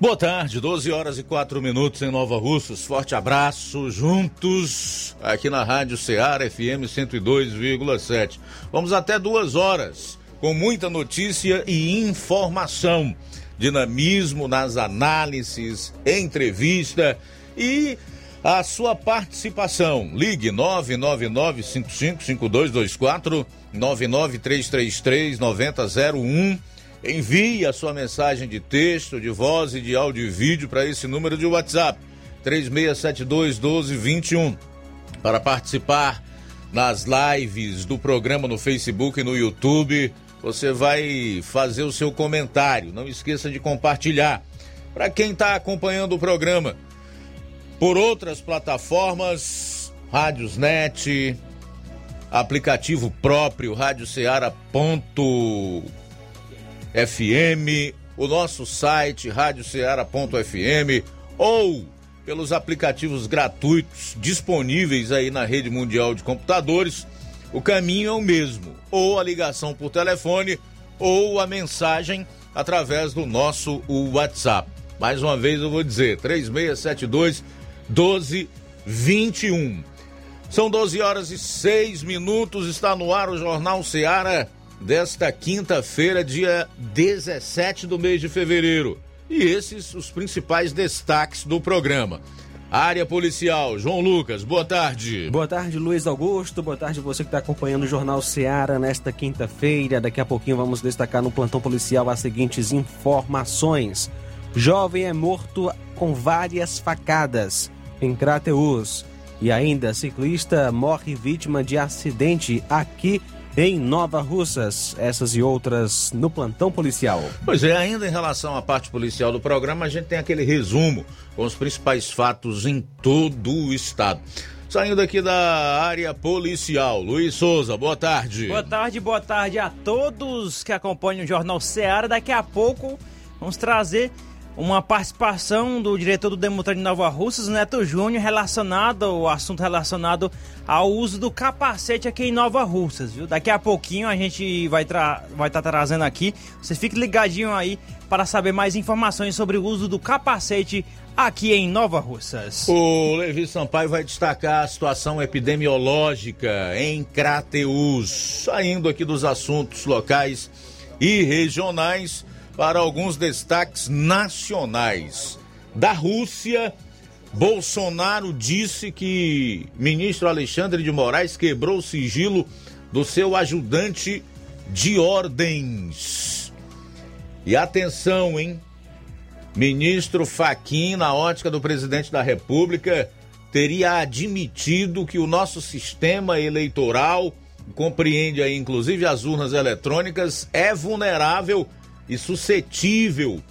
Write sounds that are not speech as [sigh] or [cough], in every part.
Boa tarde, 12 horas e 4 minutos em Nova Russas. Forte abraço, juntos aqui na Rádio Ceará FM 102,7. Vamos até duas horas com muita notícia e informação. Dinamismo nas análises, entrevista e a sua participação. Ligue 999-555224, 99333-9001 Envie a sua mensagem de texto, de voz e de áudio e vídeo para esse número de WhatsApp, 3672 1221. Para participar nas lives do programa no Facebook e no YouTube, você vai fazer o seu comentário. Não esqueça de compartilhar. Para quem está acompanhando o programa por outras plataformas, Rádiosnet, aplicativo próprio, radioceara.com FM, o nosso site radioceara.fm ou pelos aplicativos gratuitos disponíveis aí na rede mundial de computadores, o caminho é o mesmo, ou a ligação por telefone ou a mensagem através do nosso WhatsApp. Mais uma vez eu vou dizer, 3672 1221. São 12 horas e 6 minutos, está no ar o Jornal Seara desta quinta-feira, dia 17 do mês de fevereiro. E esses os principais destaques do programa. Área Policial, João Lucas, boa tarde. Boa tarde, Luiz Augusto. Boa tarde você que está acompanhando o Jornal Seara nesta quinta-feira. Daqui a pouquinho vamos destacar no plantão policial as seguintes informações. Jovem é morto com várias facadas em Crateus. E ainda, ciclista morre vítima de acidente aqui em Nova Russas. Essas e outras no plantão policial. Pois é, ainda em relação à parte policial do programa, a gente tem aquele resumo com os principais fatos em todo o estado. Saindo aqui da área policial, Luiz Souza, boa tarde. Boa tarde, boa tarde a todos que acompanham o Jornal Ceará. Daqui a pouco vamos trazer uma participação do diretor do Demutran de Nova Russas, Neto Júnior, relacionado ao assunto relacionado ao uso do capacete aqui em Nova Russas, viu? Daqui a pouquinho a gente vai estar vai tá trazendo aqui. Você fique ligadinho aí para saber mais informações sobre o uso do capacete aqui em Nova Russas. O Levi Sampaio vai destacar a situação epidemiológica em Crateus, saindo aqui dos assuntos locais e regionais para alguns destaques nacionais. Da Rússia, Bolsonaro disse que ministro Alexandre de Moraes quebrou o sigilo do seu ajudante de ordens. E atenção, hein? Ministro Faquim, na ótica do presidente da República, teria admitido que o nosso sistema eleitoral, compreende aí inclusive as urnas eletrônicas, é vulnerável e suscetível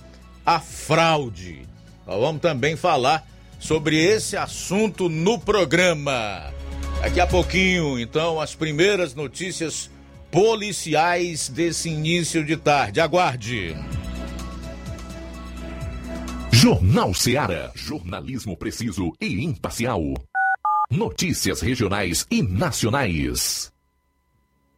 à fraude. Nós vamos também falar sobre esse assunto no programa. Daqui a pouquinho, então, as primeiras notícias policiais desse início de tarde. Aguarde. Jornal Ceará. Jornalismo preciso e imparcial. Notícias regionais e nacionais.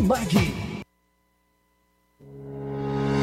Martimag.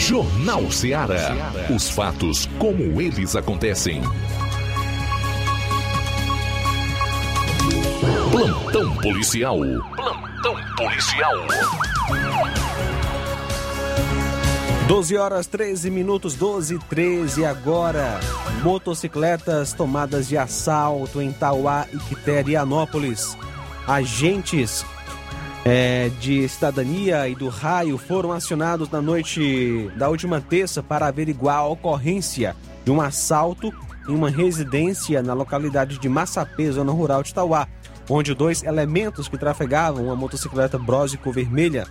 Jornal Ceará. Os fatos como eles acontecem. Plantão policial. Plantão policial. 12 horas 13 minutos, 12 e 13 agora. Motocicletas tomadas de assalto em Tauá, e Anópolis. Agentes é, de cidadania e do raio foram acionados na noite da última terça para averiguar a ocorrência de um assalto em uma residência na localidade de Massapê, zona rural de Tauá, onde dois elementos que trafegavam uma motocicleta brósico vermelha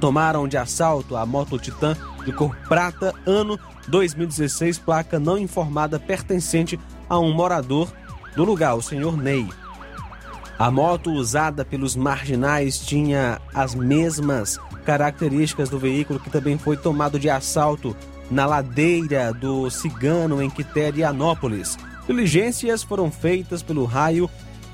tomaram de assalto a moto Titan de cor prata, ano 2016, placa não informada pertencente a um morador do lugar, o senhor Ney. A moto usada pelos marginais tinha as mesmas características do veículo que também foi tomado de assalto na ladeira do Cigano em Quiterianópolis. Diligências foram feitas pelo raio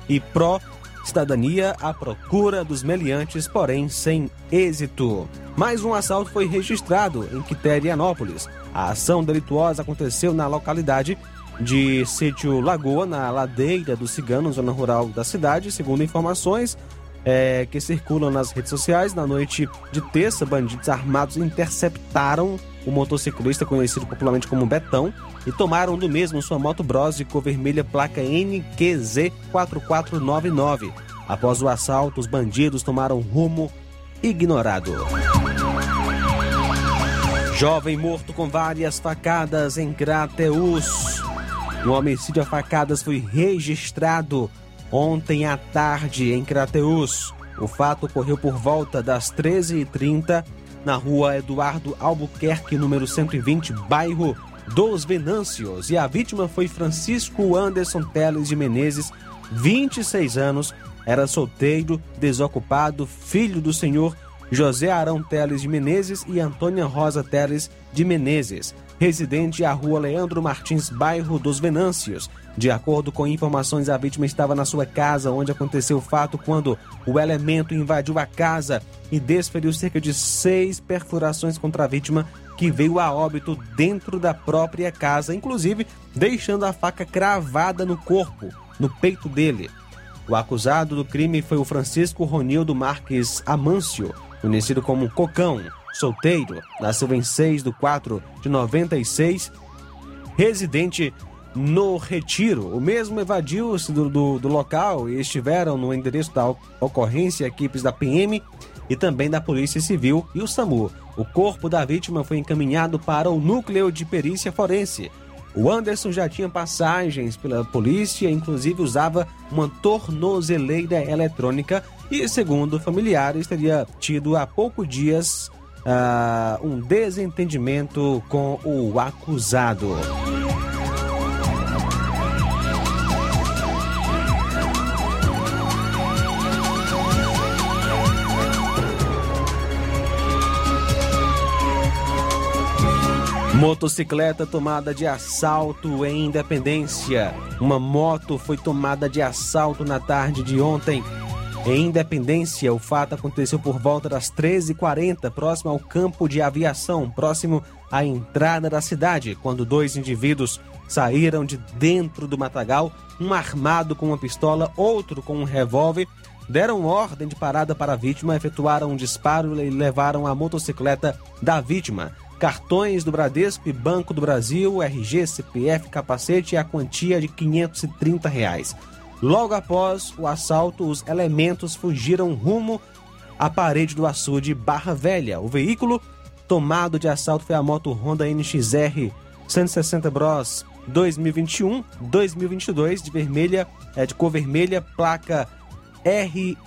e pró cidadania à procura dos meliantes, porém sem êxito. Mais um assalto foi registrado em Quiterianópolis. A ação delituosa aconteceu na localidade de Sítio Lagoa, na ladeira do Cigano, zona rural da cidade. Segundo informações é, que circulam nas redes sociais, na noite de terça, bandidos armados interceptaram o motociclista conhecido popularmente como Betão e tomaram do mesmo sua moto Bros cor vermelha placa NQZ 4499. Após o assalto, os bandidos tomaram rumo ignorado. Jovem morto com várias facadas em Crateus. Um homicídio a facadas foi registrado ontem à tarde em Crateus. O fato ocorreu por volta das 13h30 na rua Eduardo Albuquerque, número 120, bairro dos Venâncios. E a vítima foi Francisco Anderson Teles de Menezes, 26 anos, era solteiro, desocupado, filho do senhor José Arão Teles de Menezes e Antônia Rosa Teles de Menezes, residente à rua Leandro Martins, bairro dos Venâncios. De acordo com informações, a vítima estava na sua casa onde aconteceu o fato quando o elemento invadiu a casa e desferiu cerca de seis perfurações contra a vítima, que veio a óbito dentro da própria casa, inclusive deixando a faca cravada no corpo, no peito dele. O acusado do crime foi o Francisco Ronildo Marques Amâncio, conhecido como Cocão, solteiro, nasceu em 6 de 4 de 96, residente no Retiro. O mesmo evadiu-se do, do, do, local e estiveram no endereço da ocorrência equipes da PM e também da Polícia Civil e o SAMU. O corpo da vítima foi encaminhado para o núcleo de perícia forense. O Anderson já tinha passagens pela polícia, inclusive usava uma tornozeleira eletrônica e, segundo familiares, teria tido há poucos dias uh, um desentendimento com o acusado. Motocicleta tomada de assalto em Independência. Uma moto foi tomada de assalto na tarde de ontem. Em Independência, o fato aconteceu por volta das 13h40, próximo ao campo de aviação, próximo à entrada da cidade, quando dois indivíduos saíram de dentro do matagal, um armado com uma pistola, outro com um revólver, deram ordem de parada para a vítima, efetuaram um disparo e levaram a motocicleta da vítima cartões do Bradesco e Banco do Brasil, RG, CPF, capacete e a quantia de 530 reais. Logo após o assalto, os elementos fugiram rumo à parede do açude Barra Velha. O veículo tomado de assalto foi a moto Honda NXR 160 Bros 2021-2022 de vermelha, é de cor vermelha, placa RIL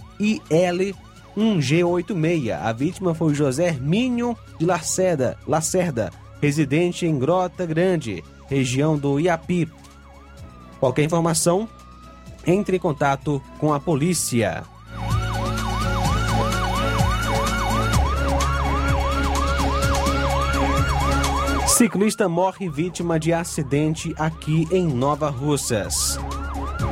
1G86. A vítima foi José Hermínio de Lacerda, Lacerda, residente em Grota Grande, região do Iapi. Qualquer informação, entre em contato com a polícia. Ciclista morre vítima de acidente aqui em Nova Russas.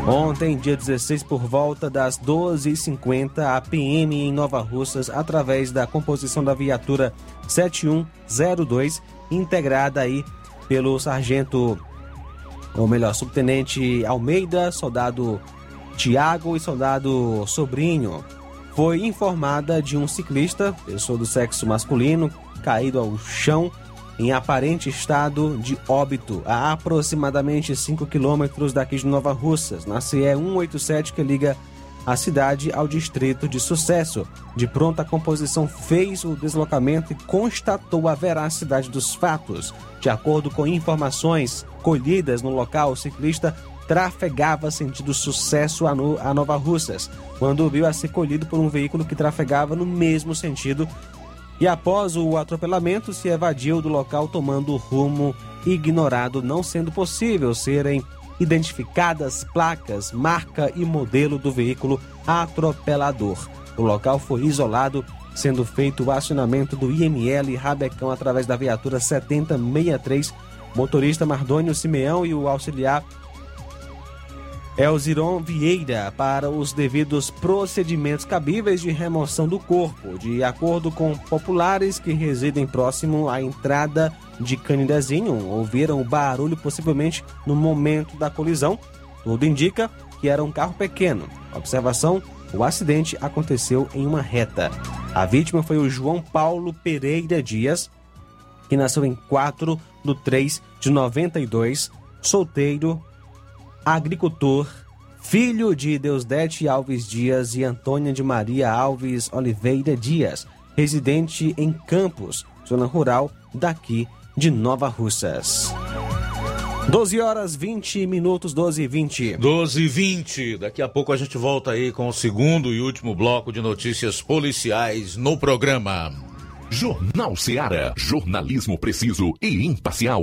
Ontem, dia 16, por volta das 12h50, a PM em Nova Russas, através da composição da viatura 7102, integrada aí pelo sargento, ou melhor, subtenente Almeida, soldado Tiago e soldado Sobrinho, foi informada de um ciclista, pessoa do sexo masculino, caído ao chão em aparente estado de óbito a aproximadamente 5 quilômetros daqui de Nova Russas, na CE 187 que liga a cidade ao distrito de Sucesso. De pronta composição fez o deslocamento e constatou a veracidade dos fatos. De acordo com informações colhidas no local, o ciclista trafegava sentido sucesso a, no, a Nova Russas, quando viu a ser colhido por um veículo que trafegava no mesmo sentido e após o atropelamento se evadiu do local tomando rumo ignorado, não sendo possível serem identificadas placas, marca e modelo do veículo atropelador. O local foi isolado, sendo feito o acionamento do IML Rabecão através da viatura 7063, motorista Mardônio Simeão e o auxiliar Elziron Vieira para os devidos procedimentos cabíveis de remoção do corpo, de acordo com populares que residem próximo à entrada de Canidezinho, ouviram o barulho possivelmente no momento da colisão. Tudo indica que era um carro pequeno. Observação: o acidente aconteceu em uma reta. A vítima foi o João Paulo Pereira Dias, que nasceu em 4 de 3 de 92, solteiro, agricultor, filho de Deusdete Alves Dias e Antônia de Maria Alves Oliveira Dias, residente em Campos, zona rural daqui de Nova Russas. 12 horas 20 minutos, 12 e 20. 12 e 20. Daqui a pouco a gente volta aí com o segundo e último bloco de notícias policiais no programa. Jornal Seara. Jornalismo preciso e imparcial.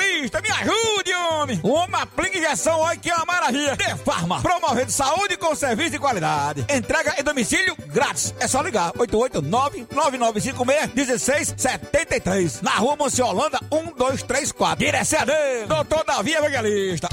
me ajude, homem. Uma aplica injeção, olha que é uma maravilha. De Farma, promovendo saúde com serviço de qualidade. Entrega em domicílio grátis. É só ligar, 889-9956-1673. Na rua Monsiolanda, 1234. Direção doutor Davi Evangelista.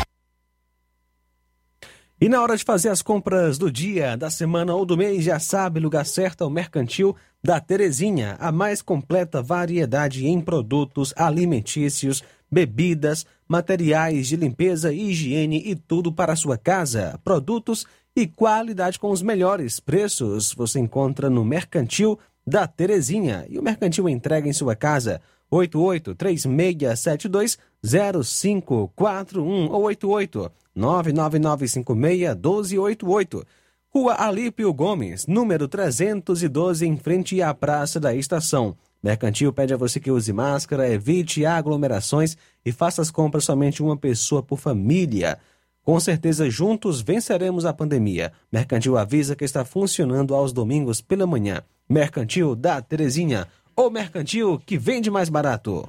E na hora de fazer as compras do dia, da semana ou do mês, já sabe, lugar certo é o Mercantil da Terezinha, a mais completa variedade em produtos alimentícios, bebidas, materiais de limpeza e higiene e tudo para a sua casa. Produtos e qualidade com os melhores preços você encontra no Mercantil da Terezinha. E o Mercantil entrega em sua casa 8836720541 ou 88 999561288. Rua Alípio Gomes, número 312, em frente à Praça da Estação. Mercantil pede a você que use máscara, evite aglomerações e faça as compras somente uma pessoa por família. Com certeza, juntos venceremos a pandemia. Mercantil avisa que está funcionando aos domingos pela manhã. Mercantil da Terezinha, o mercantil que vende mais barato.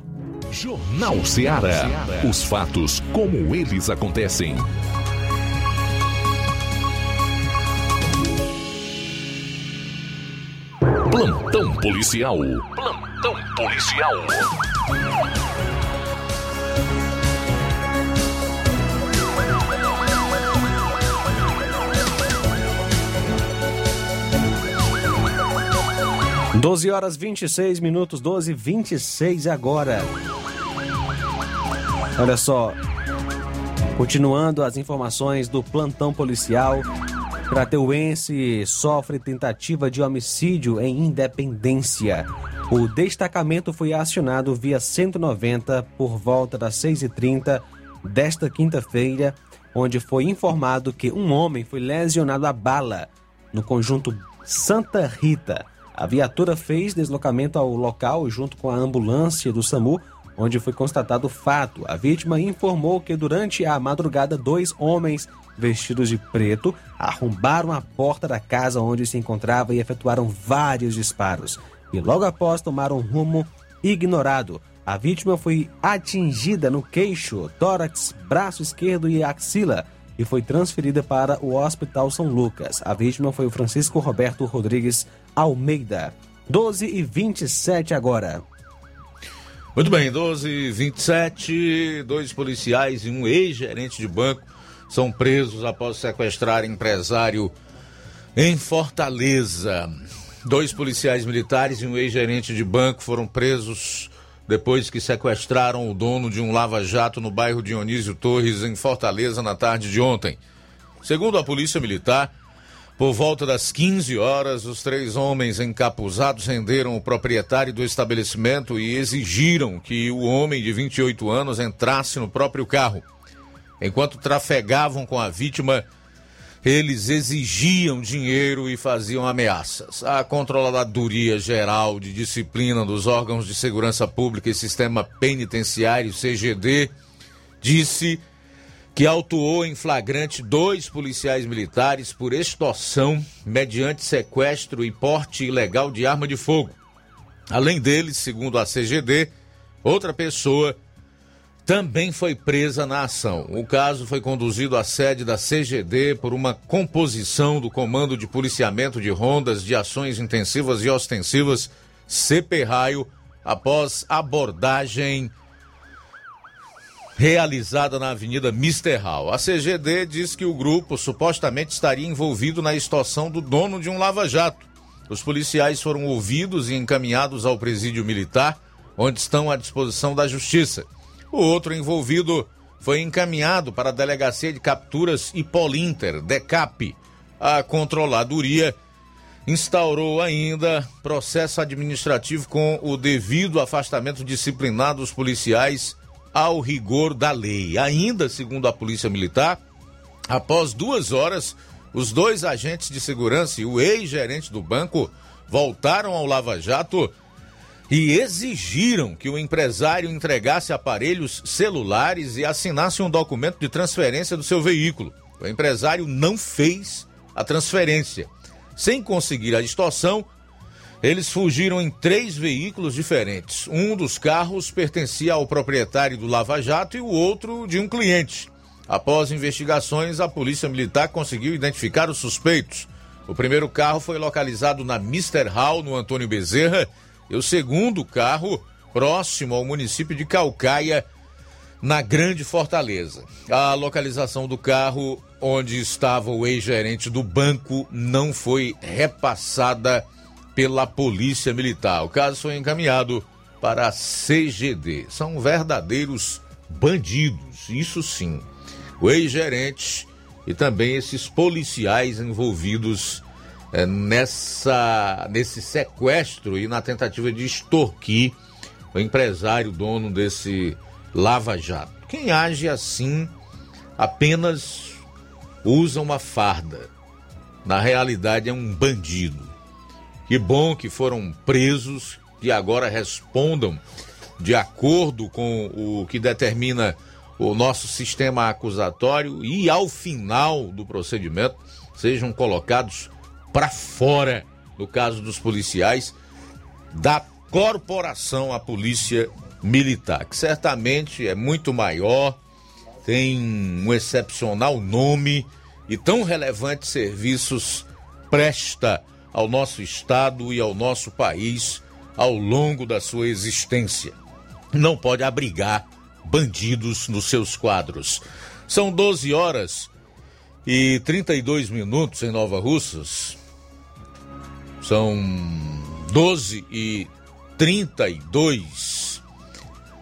Jornal Ceará. Os fatos como eles acontecem. Plantão policial. Plantão policial. Doze horas 26 minutos, 12 26 agora. Olha só, continuando as informações do plantão policial, Crateuense sofre tentativa de homicídio em Independência. O destacamento foi acionado via 190 por volta das 6h30 desta quinta-feira, onde foi informado que um homem foi lesionado a bala no conjunto Santa Rita. A viatura fez deslocamento ao local junto com a ambulância do SAMU, onde foi constatado o fato. A vítima informou que durante a madrugada dois homens vestidos de preto arrombaram a porta da casa onde se encontrava e efetuaram vários disparos. E logo após tomaram um rumo ignorado. A vítima foi atingida no queixo, tórax, braço esquerdo e axila e foi transferida para o Hospital São Lucas. A vítima foi o Francisco Roberto Rodrigues Almeida. 12 e 27 agora. Muito bem, 12 e 27, dois policiais e um ex-gerente de banco são presos após sequestrar empresário em Fortaleza. Dois policiais militares e um ex-gerente de banco foram presos depois que sequestraram o dono de um lava-jato no bairro Dionísio Torres, em Fortaleza, na tarde de ontem. Segundo a Polícia Militar, por volta das 15 horas, os três homens encapuzados renderam o proprietário do estabelecimento e exigiram que o homem de 28 anos entrasse no próprio carro. Enquanto trafegavam com a vítima, eles exigiam dinheiro e faziam ameaças. A Controladoria Geral de Disciplina dos Órgãos de Segurança Pública e Sistema Penitenciário, CGD, disse que autuou em flagrante dois policiais militares por extorsão mediante sequestro e porte ilegal de arma de fogo. Além deles, segundo a CGD, outra pessoa também foi presa na ação. O caso foi conduzido à sede da CGD por uma composição do Comando de Policiamento de Rondas de Ações Intensivas e Ostensivas, CP Raio, após abordagem realizada na Avenida Mister Hall. A CGD diz que o grupo supostamente estaria envolvido na extorsão do dono de um lava-jato. Os policiais foram ouvidos e encaminhados ao presídio militar, onde estão à disposição da justiça. O outro envolvido foi encaminhado para a Delegacia de Capturas Hipolinter, DECAP. A controladoria instaurou ainda processo administrativo com o devido afastamento disciplinar dos policiais ao rigor da lei. Ainda, segundo a Polícia Militar, após duas horas, os dois agentes de segurança e o ex-gerente do banco voltaram ao Lava Jato e exigiram que o empresário entregasse aparelhos celulares e assinasse um documento de transferência do seu veículo. O empresário não fez a transferência. Sem conseguir a extorsão, eles fugiram em três veículos diferentes. Um dos carros pertencia ao proprietário do Lava Jato e o outro de um cliente. Após investigações, a Polícia Militar conseguiu identificar os suspeitos. O primeiro carro foi localizado na Mister Hall, no Antônio Bezerra, e o segundo carro próximo ao município de Calcaia, na Grande Fortaleza. A localização do carro onde estava o ex-gerente do banco não foi repassada pela Polícia Militar. O caso foi encaminhado para a CGD. São verdadeiros bandidos, isso sim. O ex-gerente e também esses policiais envolvidos é, nessa nesse sequestro e na tentativa de extorquir o empresário dono desse Lava Jato. Quem age assim apenas usa uma farda. Na realidade é um bandido. Que bom que foram presos e agora respondam de acordo com o que determina o nosso sistema acusatório e ao final do procedimento sejam colocados para fora, no caso dos policiais, da corporação a Polícia Militar, que certamente é muito maior, tem um excepcional nome e tão relevantes serviços presta ao nosso Estado e ao nosso país ao longo da sua existência. Não pode abrigar bandidos nos seus quadros. São 12 horas e 32 minutos em Nova Russas. São 12 e 32.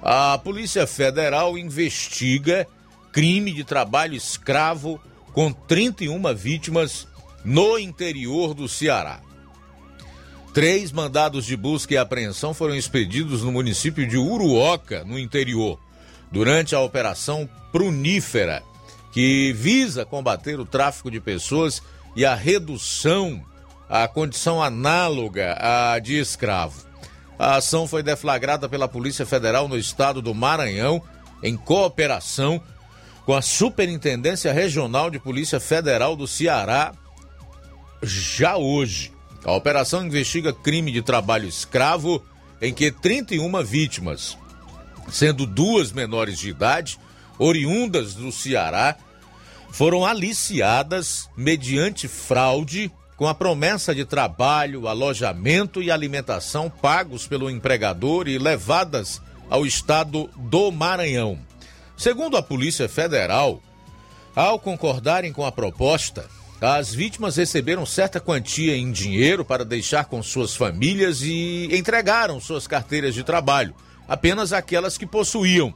A Polícia Federal investiga crime de trabalho escravo com 31 vítimas no interior do Ceará. Três mandados de busca e apreensão foram expedidos no município de Uruoca, no interior durante a Operação Prunífera, que visa combater o tráfico de pessoas e a redução à condição análoga à de escravo. A ação foi deflagrada pela Polícia Federal no estado do Maranhão, em cooperação com a Superintendência Regional de Polícia Federal do Ceará, já hoje. A operação investiga crime de trabalho escravo em que 31 vítimas, sendo duas menores de idade, oriundas do Ceará, foram aliciadas mediante fraude com a promessa de trabalho, alojamento e alimentação pagos pelo empregador e levadas ao estado do Maranhão. Segundo a Polícia Federal, ao concordarem com a proposta, as vítimas receberam certa quantia em dinheiro para deixar com suas famílias e entregaram suas carteiras de trabalho, apenas aquelas que possuíam,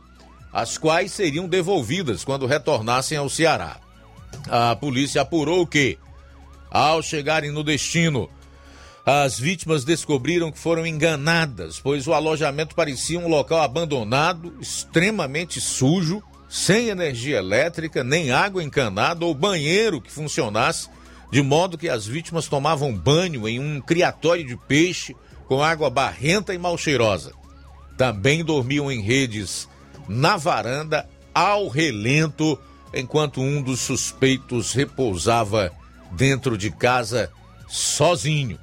as quais seriam devolvidas quando retornassem ao Ceará. A polícia apurou que, ao chegarem no destino, as vítimas descobriram que foram enganadas, pois o alojamento parecia um local abandonado, extremamente sujo, sem energia elétrica, nem água encanada ou banheiro que funcionasse, de modo que as vítimas tomavam banho em um criatório de peixe com água barrenta e mal cheirosa. Também dormiam em redes na varanda ao relento, enquanto um dos suspeitos repousava dentro de casa sozinho.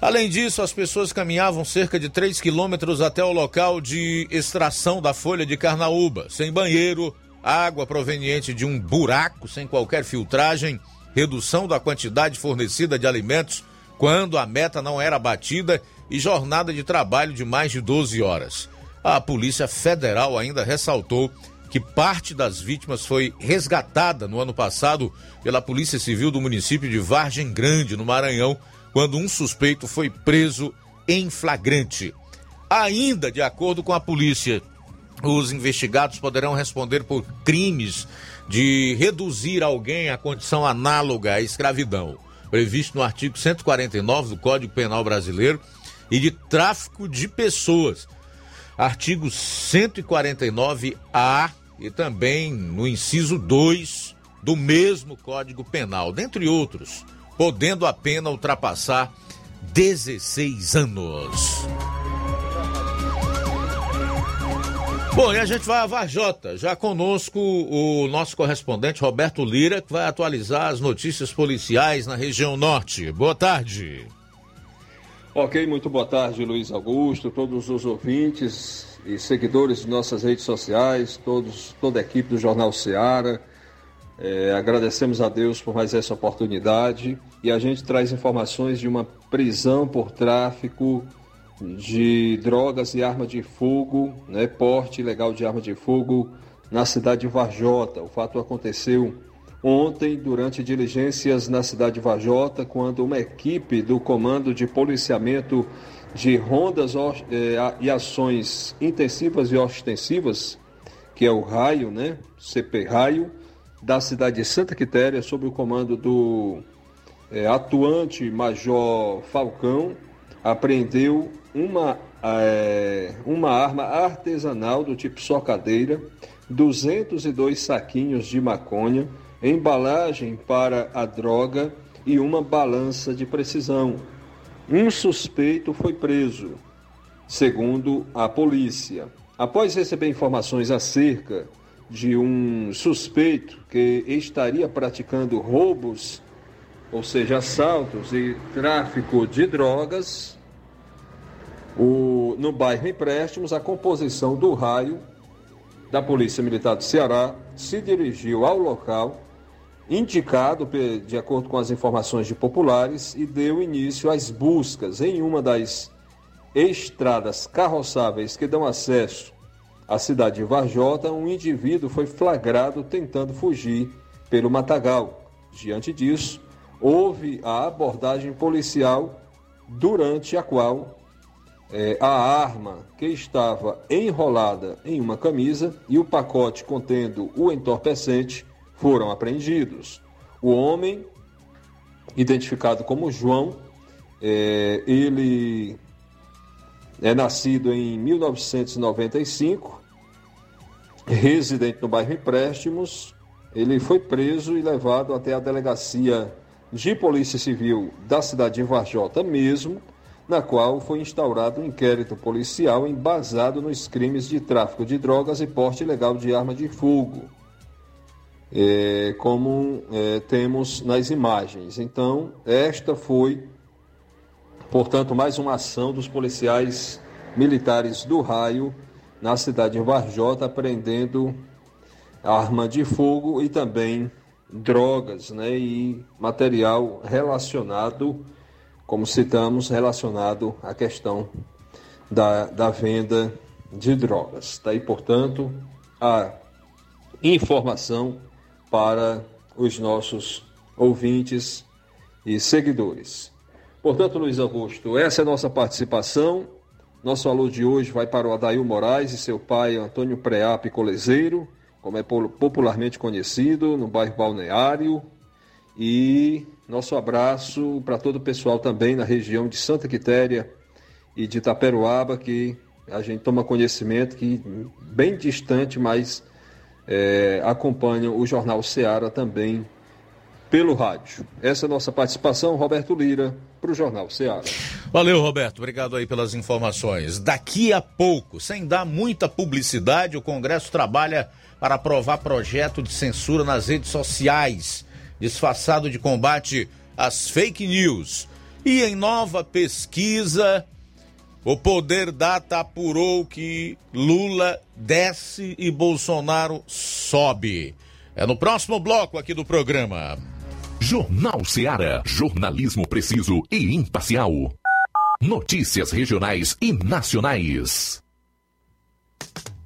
Além disso, as pessoas caminhavam cerca de 3 quilômetros até o local de extração da folha de carnaúba, sem banheiro, água proveniente de um buraco sem qualquer filtragem, redução da quantidade fornecida de alimentos quando a meta não era batida e jornada de trabalho de mais de 12 horas. A Polícia Federal ainda ressaltou que parte das vítimas foi resgatada no ano passado pela Polícia Civil do município de Vargem Grande, no Maranhão, quando um suspeito foi preso em flagrante. Ainda de acordo com a polícia, os investigados poderão responder por crimes de reduzir alguém à condição análoga à escravidão, previsto no artigo 149 do Código Penal Brasileiro, e de tráfico de pessoas, artigo 149-A e também no inciso 2 do mesmo Código Penal, dentre outros, podendo a pena ultrapassar 16 anos. Bom, e a gente vai a Varjota, já conosco o nosso correspondente Roberto Lira, que vai atualizar as notícias policiais na região norte. Boa tarde. Ok, muito boa tarde, Luiz Augusto, todos os ouvintes e seguidores de nossas redes sociais, todos, toda a equipe do Jornal Seara. É, agradecemos a Deus por mais essa oportunidade e a gente traz informações de uma prisão por tráfico de drogas e arma de fogo, né, porte ilegal de arma de fogo na cidade de Varjota. O fato aconteceu ontem durante diligências na cidade de Varjota, quando uma equipe do Comando de Policiamento de Rondas eh, e Ações Intensivas e Ostensivas, que é o Raio, né, CP Raio, da cidade de Santa Quitéria, sob o comando do eh, atuante Major Falcão, apreendeu uma, é, uma arma artesanal do tipo socadeira, 202 saquinhos de maconha, embalagem para a droga e uma balança de precisão. Um suspeito foi preso, segundo a polícia. Após receber informações acerca de um suspeito que estaria praticando roubos, ou seja, assaltos e tráfico de drogas, o, no bairro Empréstimos, a composição do raio da Polícia Militar do Ceará se dirigiu ao local indicado de acordo com as informações de populares e deu início às buscas em uma das estradas carroçáveis que dão acesso à cidade de Varjota, um indivíduo foi flagrado tentando fugir pelo matagal. Diante disso, houve a abordagem policial durante a qual é, a arma que estava enrolada em uma camisa e o pacote contendo o entorpecente foram apreendidos. O homem, identificado como João, é, ele é nascido em 1995, residente no bairro Empréstimos. Ele foi preso e levado até a delegacia de Polícia Civil da cidade de Varjota mesmo, na qual foi instaurado um inquérito policial embasado nos crimes de tráfico de drogas e porte ilegal de arma de fogo, é, como é, temos nas imagens. Então, esta foi, portanto, mais uma ação dos policiais militares do raio na cidade de Varjota, apreendendo arma de fogo e também drogas né, e material relacionado como citamos, relacionado à questão da, da venda de drogas. Daí, tá portanto, a informação para os nossos ouvintes e seguidores. Portanto, Luiz Augusto, essa é a nossa participação. Nosso alô de hoje vai para o Adail Moraes e seu pai Antônio Preap Colezeiro, como é popularmente conhecido, no bairro Balneário. E nosso abraço para todo o pessoal também na região de Santa Quitéria e de Itaperuaba, que a gente toma conhecimento que bem distante, mas é, acompanham o Jornal Seara também pelo rádio. Essa é a nossa participação, Roberto Lira, para o Jornal Seara. Valeu, Roberto. Obrigado aí pelas informações. Daqui a pouco, sem dar muita publicidade, o Congresso trabalha para aprovar projeto de censura nas redes sociais disfarçado de combate às fake news. E em nova pesquisa, o Poder Data apurou que Lula desce e Bolsonaro sobe. É no próximo bloco aqui do programa. Jornal Seara. Jornalismo preciso e imparcial. Notícias regionais e nacionais.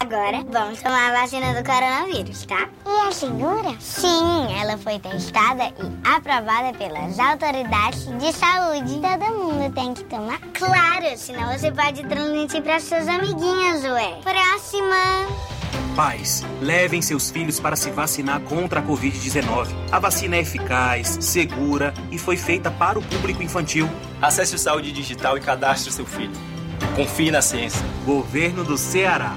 Agora vamos tomar a vacina do coronavírus, tá? E é segura? Sim, ela foi testada e aprovada pelas autoridades de saúde. Todo mundo tem que tomar? Claro, senão você pode transmitir para seus amiguinhos, ué. Próxima! Pais, levem seus filhos para se vacinar contra a Covid-19. A vacina é eficaz, segura e foi feita para o público infantil. Acesse o Saúde Digital e cadastre seu filho. Confie na ciência. Governo do Ceará.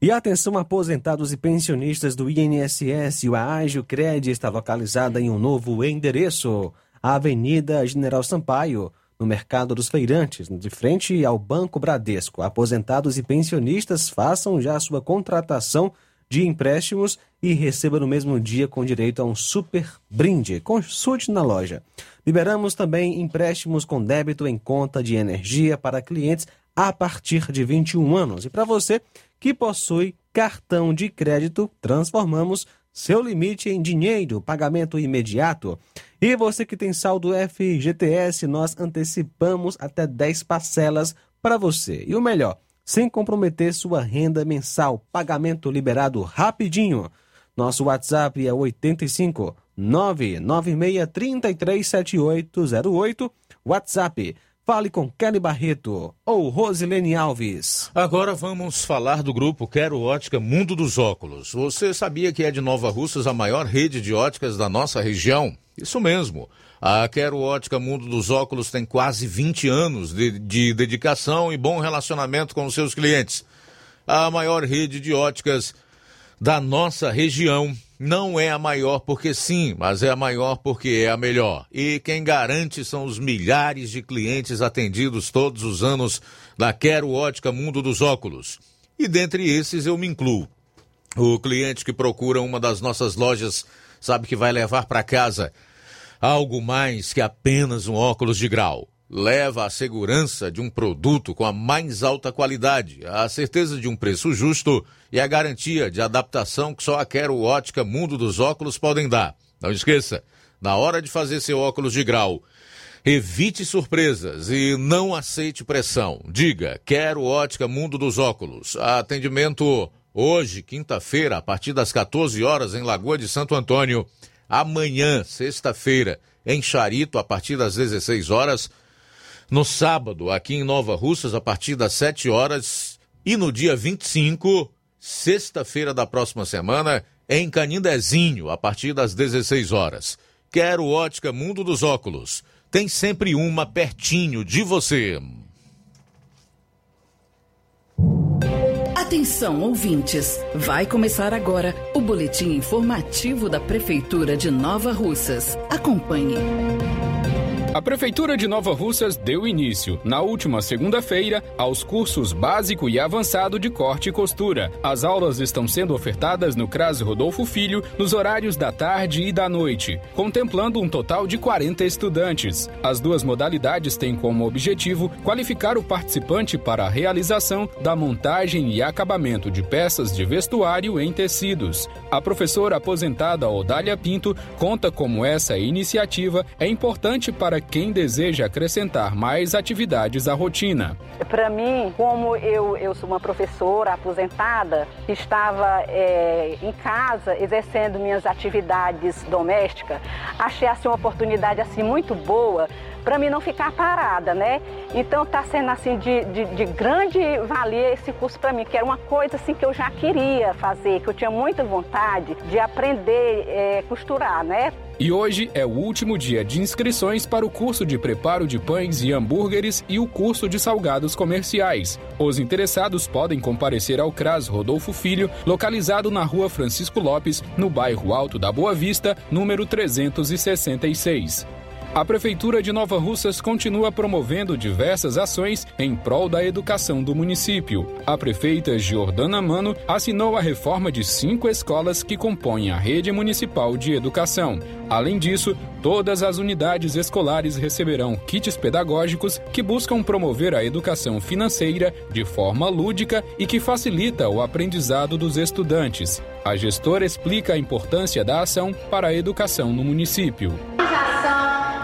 E atenção aposentados e pensionistas do INSS, o Ágil Cred está localizada em um novo endereço, a Avenida General Sampaio, no Mercado dos Feirantes, de frente ao Banco Bradesco. Aposentados e pensionistas façam já sua contratação de empréstimos e receba no mesmo dia com direito a um super brinde. Consulte na loja. Liberamos também empréstimos com débito em conta de energia para clientes a partir de 21 anos. E para você que possui cartão de crédito, transformamos seu limite em dinheiro, pagamento imediato. E você que tem saldo FGTS, nós antecipamos até 10 parcelas para você. E o melhor, sem comprometer sua renda mensal, pagamento liberado rapidinho. Nosso WhatsApp é 85 996 337808. WhatsApp Fale com Kelly Barreto ou Rosilene Alves. Agora vamos falar do grupo Quero Ótica Mundo dos Óculos. Você sabia que é de Nova Russas a maior rede de óticas da nossa região? Isso mesmo. A Quero Ótica Mundo dos Óculos tem quase 20 anos de, de dedicação e bom relacionamento com os seus clientes. A maior rede de óticas da nossa região não é a maior porque sim, mas é a maior porque é a melhor. E quem garante são os milhares de clientes atendidos todos os anos da Quero Ótica Mundo dos Óculos. E dentre esses eu me incluo. O cliente que procura uma das nossas lojas sabe que vai levar para casa algo mais que apenas um óculos de grau leva a segurança de um produto com a mais alta qualidade, a certeza de um preço justo e a garantia de adaptação que só a Quero Ótica Mundo dos Óculos podem dar. Não esqueça, na hora de fazer seu óculos de grau, evite surpresas e não aceite pressão. Diga, Quero Ótica Mundo dos Óculos. Atendimento hoje, quinta-feira, a partir das 14 horas em Lagoa de Santo Antônio. Amanhã, sexta-feira, em Charito, a partir das 16 horas no sábado, aqui em Nova Russas, a partir das 7 horas, e no dia 25, sexta-feira da próxima semana, em Canindezinho, a partir das 16 horas. Quero ótica Mundo dos Óculos. Tem sempre uma pertinho de você. Atenção, ouvintes! Vai começar agora o boletim informativo da Prefeitura de Nova Russas. Acompanhe. A Prefeitura de Nova Russas deu início, na última segunda-feira, aos cursos básico e avançado de corte e costura. As aulas estão sendo ofertadas no CRAS Rodolfo Filho nos horários da tarde e da noite, contemplando um total de 40 estudantes. As duas modalidades têm como objetivo qualificar o participante para a realização da montagem e acabamento de peças de vestuário em tecidos. A professora aposentada Odália Pinto conta como essa iniciativa é importante para quem deseja acrescentar mais atividades à rotina. Para mim, como eu, eu sou uma professora aposentada, estava é, em casa exercendo minhas atividades domésticas, achei assim, uma oportunidade assim muito boa para mim não ficar parada, né? Então está sendo assim de, de, de, grande valia esse curso para mim, que era uma coisa assim que eu já queria fazer, que eu tinha muita vontade de aprender é, costurar, né? E hoje é o último dia de inscrições para o curso de preparo de pães e hambúrgueres e o curso de salgados comerciais. Os interessados podem comparecer ao CRAS Rodolfo Filho, localizado na rua Francisco Lopes, no bairro Alto da Boa Vista, número 366. A Prefeitura de Nova Russas continua promovendo diversas ações em prol da educação do município. A prefeita Jordana Mano assinou a reforma de cinco escolas que compõem a rede municipal de educação. Além disso, todas as unidades escolares receberão kits pedagógicos que buscam promover a educação financeira de forma lúdica e que facilita o aprendizado dos estudantes. A gestora explica a importância da ação para a educação no município.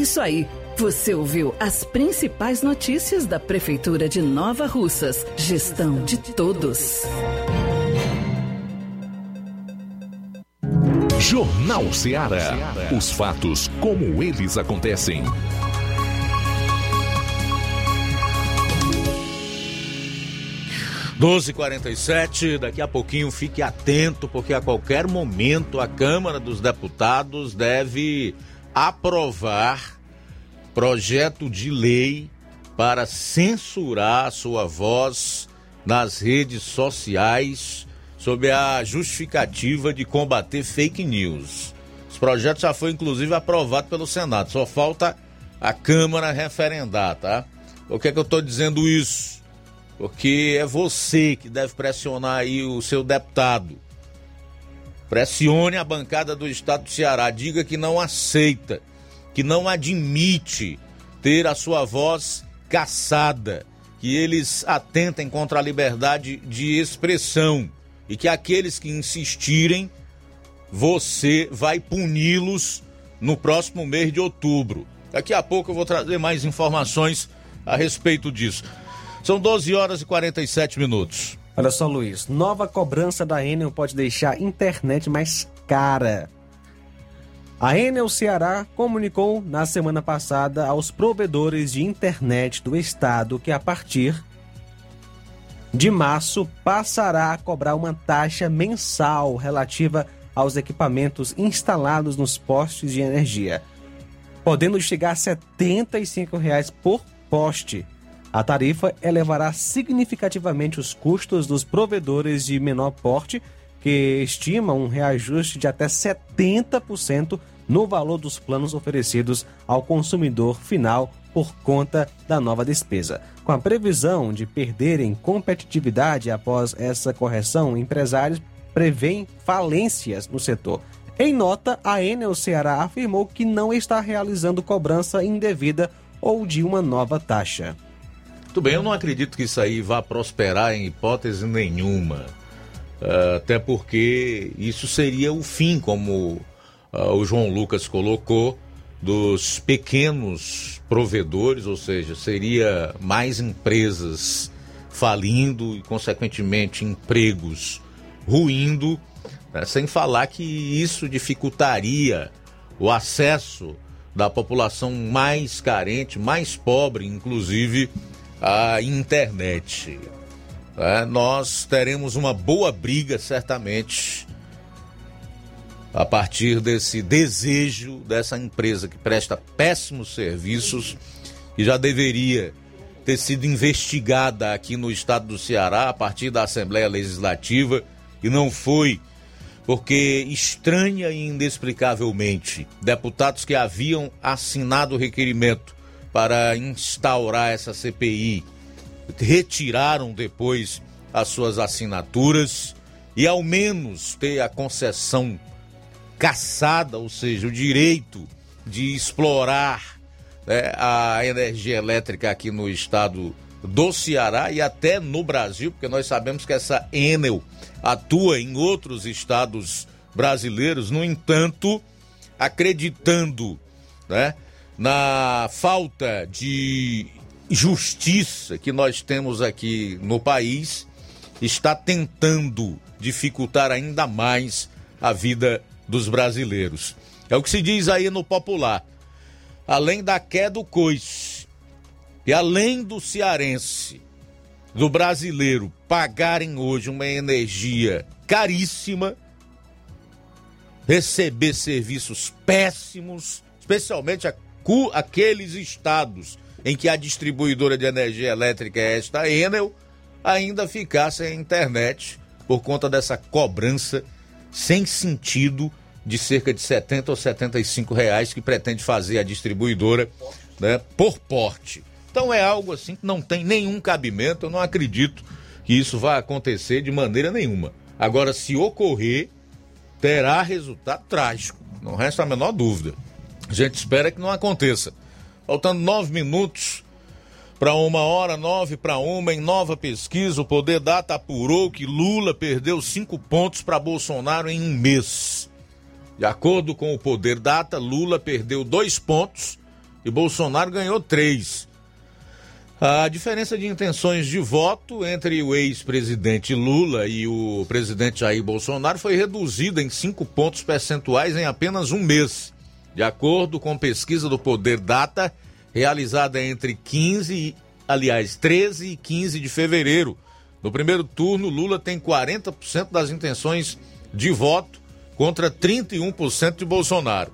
isso aí. Você ouviu as principais notícias da Prefeitura de Nova Russas. Gestão de todos. Jornal Ceará. Os fatos como eles acontecem. Doze quarenta daqui a pouquinho fique atento, porque a qualquer momento a Câmara dos Deputados deve aprovar projeto de lei para censurar sua voz nas redes sociais sob a justificativa de combater fake news. Esse projeto já foi inclusive aprovado pelo Senado, só falta a Câmara referendar, tá? Por que, é que eu estou dizendo isso? Porque é você que deve pressionar aí o seu deputado. Pressione a bancada do Estado do Ceará, diga que não aceita que não admite ter a sua voz caçada, que eles atentem contra a liberdade de expressão e que aqueles que insistirem, você vai puni-los no próximo mês de outubro. Daqui a pouco eu vou trazer mais informações a respeito disso. São 12 horas e 47 minutos. Olha só, Luiz, nova cobrança da Enel pode deixar a internet mais cara. A Enel Ceará comunicou na semana passada aos provedores de internet do estado que a partir de março passará a cobrar uma taxa mensal relativa aos equipamentos instalados nos postes de energia, podendo chegar a 75 reais por poste. A tarifa elevará significativamente os custos dos provedores de menor porte que estima um reajuste de até 70% no valor dos planos oferecidos ao consumidor final por conta da nova despesa. Com a previsão de perderem competitividade após essa correção, empresários prevêem falências no setor. Em nota, a Enel Ceará afirmou que não está realizando cobrança indevida ou de uma nova taxa. Muito bem, eu não acredito que isso aí vá prosperar em hipótese nenhuma. Uh, até porque isso seria o fim, como uh, o João Lucas colocou, dos pequenos provedores, ou seja, seria mais empresas falindo e, consequentemente, empregos ruindo, né? sem falar que isso dificultaria o acesso da população mais carente, mais pobre, inclusive, à internet. É, nós teremos uma boa briga, certamente, a partir desse desejo dessa empresa que presta péssimos serviços e já deveria ter sido investigada aqui no estado do Ceará a partir da Assembleia Legislativa e não foi porque estranha e inexplicavelmente deputados que haviam assinado o requerimento para instaurar essa CPI retiraram depois as suas assinaturas e ao menos ter a concessão caçada, ou seja, o direito de explorar né, a energia elétrica aqui no estado do Ceará e até no Brasil, porque nós sabemos que essa Enel atua em outros estados brasileiros, no entanto, acreditando né, na falta de justiça que nós temos aqui no país, está tentando dificultar ainda mais a vida dos brasileiros. É o que se diz aí no popular. Além da queda do coice, e além do cearense, do brasileiro pagarem hoje uma energia caríssima, receber serviços péssimos, especialmente aqueles estados em que a distribuidora de energia elétrica é esta Enel, ainda ficar sem internet por conta dessa cobrança sem sentido de cerca de 70 ou 75 reais que pretende fazer a distribuidora né, por porte. Então é algo assim que não tem nenhum cabimento, eu não acredito que isso vai acontecer de maneira nenhuma. Agora, se ocorrer, terá resultado trágico, não resta a menor dúvida. A gente espera que não aconteça. Faltando nove minutos para uma hora, nove para uma, em nova pesquisa, o Poder Data apurou que Lula perdeu cinco pontos para Bolsonaro em um mês. De acordo com o Poder Data, Lula perdeu dois pontos e Bolsonaro ganhou três. A diferença de intenções de voto entre o ex-presidente Lula e o presidente Jair Bolsonaro foi reduzida em cinco pontos percentuais em apenas um mês. De acordo com pesquisa do Poder Data, realizada entre 15, aliás, 13 e 15 de fevereiro. No primeiro turno, Lula tem 40% das intenções de voto contra 31% de Bolsonaro.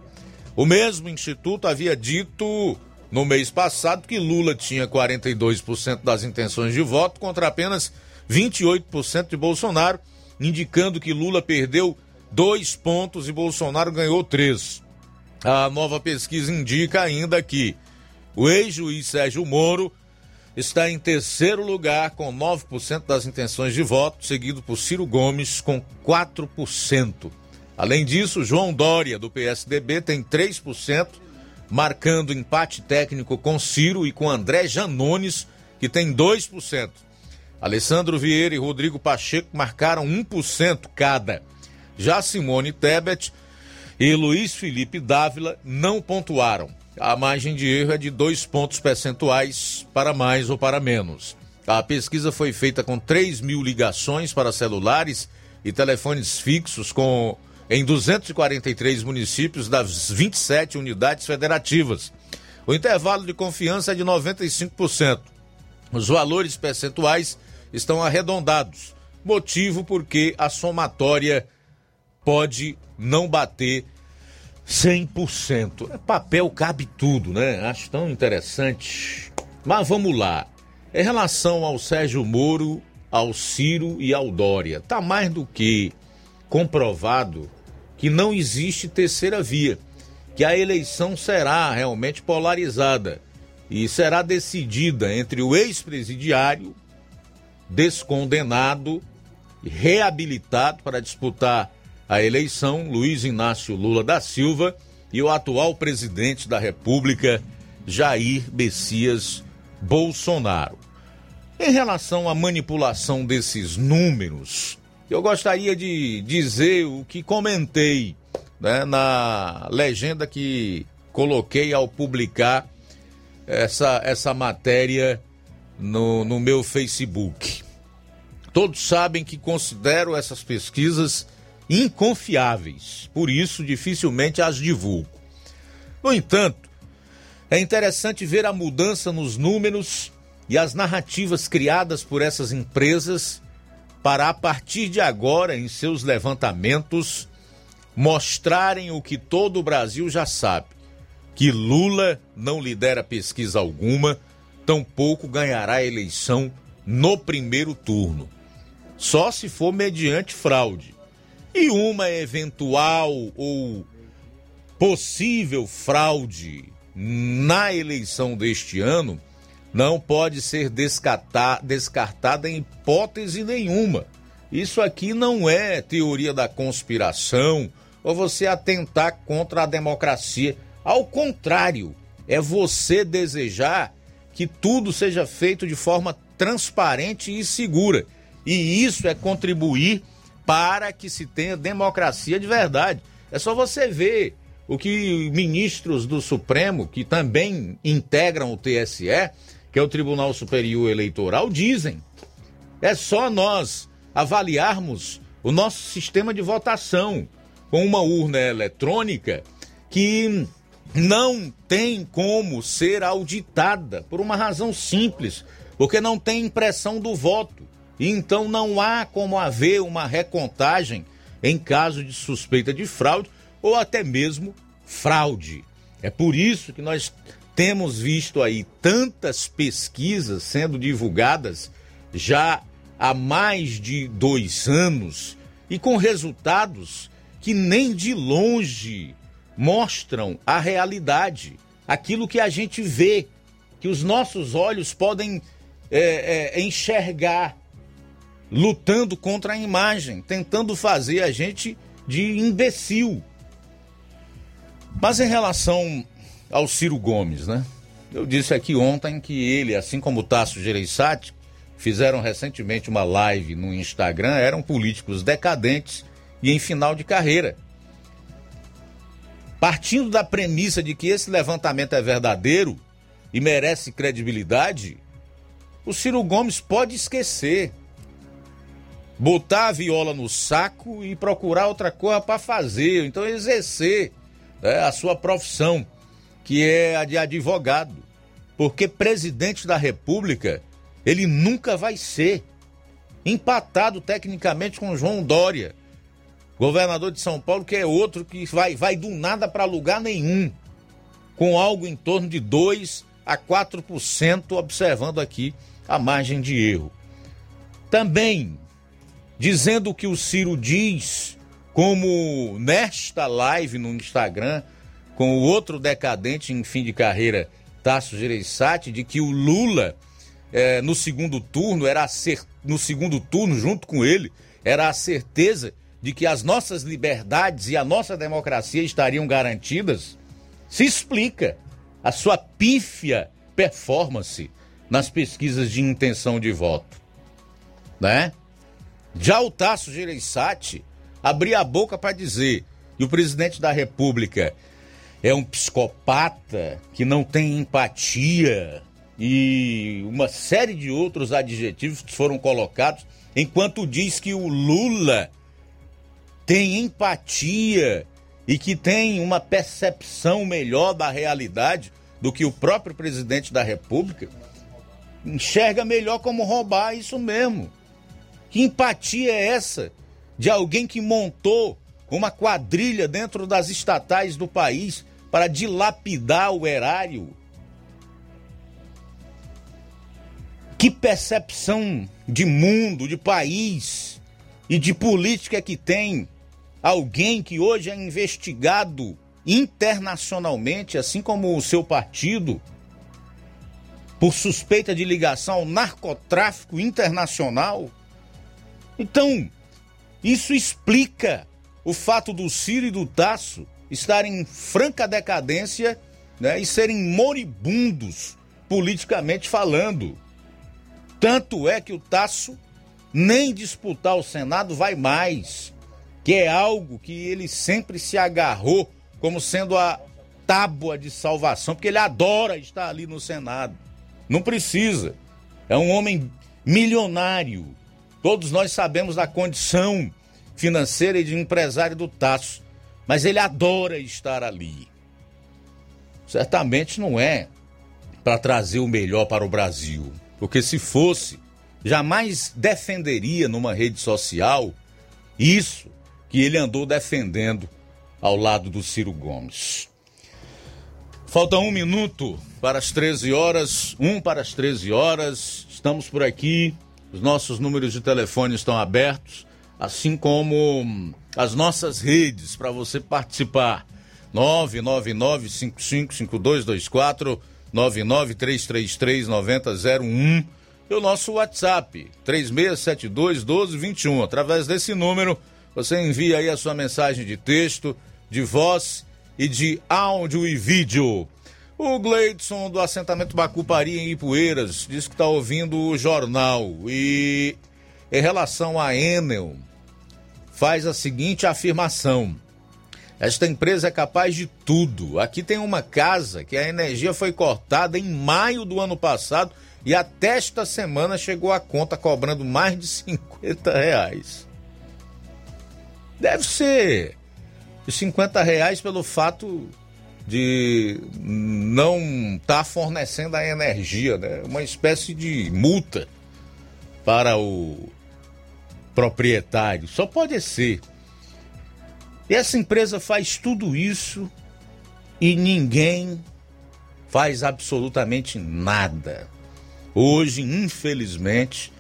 O mesmo instituto havia dito no mês passado que Lula tinha 42% das intenções de voto contra apenas 28% de Bolsonaro, indicando que Lula perdeu dois pontos e Bolsonaro ganhou três. A nova pesquisa indica ainda que o ex-juiz Sérgio Moro está em terceiro lugar com 9% das intenções de voto, seguido por Ciro Gomes com 4%. Além disso, João Dória, do PSDB, tem 3%, marcando empate técnico com Ciro e com André Janones, que tem 2%. Alessandro Vieira e Rodrigo Pacheco marcaram 1% cada. Já Simone Tebet e Luiz Felipe Dávila não pontuaram. A margem de erro é de dois pontos percentuais para mais ou para menos. A pesquisa foi feita com 3 mil ligações para celulares e telefones fixos com em 243 municípios das 27 unidades federativas. O intervalo de confiança é de 95%. Os valores percentuais estão arredondados, motivo porque a somatória pode não bater 100%. É papel cabe tudo, né? Acho tão interessante. Mas vamos lá. Em relação ao Sérgio Moro, ao Ciro e ao Dória, tá mais do que comprovado que não existe terceira via, que a eleição será realmente polarizada e será decidida entre o ex-presidiário descondenado, reabilitado para disputar a eleição, Luiz Inácio Lula da Silva, e o atual presidente da República, Jair Messias Bolsonaro. Em relação à manipulação desses números, eu gostaria de dizer o que comentei né, na legenda que coloquei ao publicar essa, essa matéria no, no meu Facebook. Todos sabem que considero essas pesquisas inconfiáveis, por isso dificilmente as divulgo. No entanto, é interessante ver a mudança nos números e as narrativas criadas por essas empresas para, a partir de agora, em seus levantamentos, mostrarem o que todo o Brasil já sabe: que Lula não lidera pesquisa alguma, tampouco ganhará a eleição no primeiro turno. Só se for mediante fraude. E uma eventual ou possível fraude na eleição deste ano não pode ser descartada em hipótese nenhuma. Isso aqui não é teoria da conspiração ou você atentar contra a democracia. Ao contrário, é você desejar que tudo seja feito de forma transparente e segura. E isso é contribuir para que se tenha democracia de verdade. É só você ver o que ministros do Supremo, que também integram o TSE, que é o Tribunal Superior Eleitoral, dizem. É só nós avaliarmos o nosso sistema de votação com uma urna eletrônica que não tem como ser auditada por uma razão simples, porque não tem impressão do voto. Então não há como haver uma recontagem em caso de suspeita de fraude ou até mesmo fraude. É por isso que nós temos visto aí tantas pesquisas sendo divulgadas já há mais de dois anos e com resultados que nem de longe mostram a realidade, aquilo que a gente vê, que os nossos olhos podem é, é, enxergar, lutando contra a imagem, tentando fazer a gente de imbecil. Mas em relação ao Ciro Gomes, né? Eu disse aqui ontem que ele, assim como o Tasso Gereissati, fizeram recentemente uma live no Instagram, eram políticos decadentes e em final de carreira. Partindo da premissa de que esse levantamento é verdadeiro e merece credibilidade, o Ciro Gomes pode esquecer, botar a viola no saco e procurar outra coisa para fazer, então exercer é, a sua profissão, que é a de advogado. Porque presidente da República, ele nunca vai ser. Empatado tecnicamente com João Dória, governador de São Paulo, que é outro que vai, vai do nada para lugar nenhum, com algo em torno de 2 a 4%, observando aqui a margem de erro. Também, dizendo o que o Ciro diz como nesta live no Instagram, com o outro decadente em fim de carreira, Tasso Gereissati, de que o Lula, eh, no segundo turno, era cer... no segundo turno, junto com ele, era a certeza de que as nossas liberdades e a nossa democracia estariam garantidas, se explica a sua pífia performance nas pesquisas de intenção de voto. Né? Já o Tasso Gereissati abrir a boca para dizer que o presidente da República é um psicopata que não tem empatia e uma série de outros adjetivos que foram colocados, enquanto diz que o Lula tem empatia e que tem uma percepção melhor da realidade do que o próprio presidente da República, enxerga melhor como roubar isso mesmo. Que empatia é essa de alguém que montou uma quadrilha dentro das estatais do país para dilapidar o erário. Que percepção de mundo, de país e de política que tem alguém que hoje é investigado internacionalmente, assim como o seu partido, por suspeita de ligação ao narcotráfico internacional? Então, isso explica o fato do Ciro e do Tasso estarem em franca decadência né, e serem moribundos politicamente falando. Tanto é que o Tasso nem disputar o Senado vai mais, que é algo que ele sempre se agarrou como sendo a tábua de salvação, porque ele adora estar ali no Senado. Não precisa. É um homem milionário. Todos nós sabemos da condição financeira e de empresário do Tasso, mas ele adora estar ali. Certamente não é para trazer o melhor para o Brasil, porque se fosse, jamais defenderia numa rede social isso que ele andou defendendo ao lado do Ciro Gomes. Falta um minuto para as 13 horas, um para as 13 horas. Estamos por aqui, os nossos números de telefone estão abertos, assim como as nossas redes para você participar. 999-555224, 99333-9001 e o nosso WhatsApp, 3672-1221. Através desse número, você envia aí a sua mensagem de texto, de voz e de áudio e vídeo. O Gleidson do assentamento Bacupari em Ipueiras diz que está ouvindo o jornal e em relação à Enel faz a seguinte afirmação: esta empresa é capaz de tudo. Aqui tem uma casa que a energia foi cortada em maio do ano passado e até esta semana chegou a conta cobrando mais de 50 reais. Deve ser de 50 reais pelo fato de não estar tá fornecendo a energia, né? Uma espécie de multa para o proprietário. Só pode ser. E essa empresa faz tudo isso e ninguém faz absolutamente nada. Hoje, infelizmente,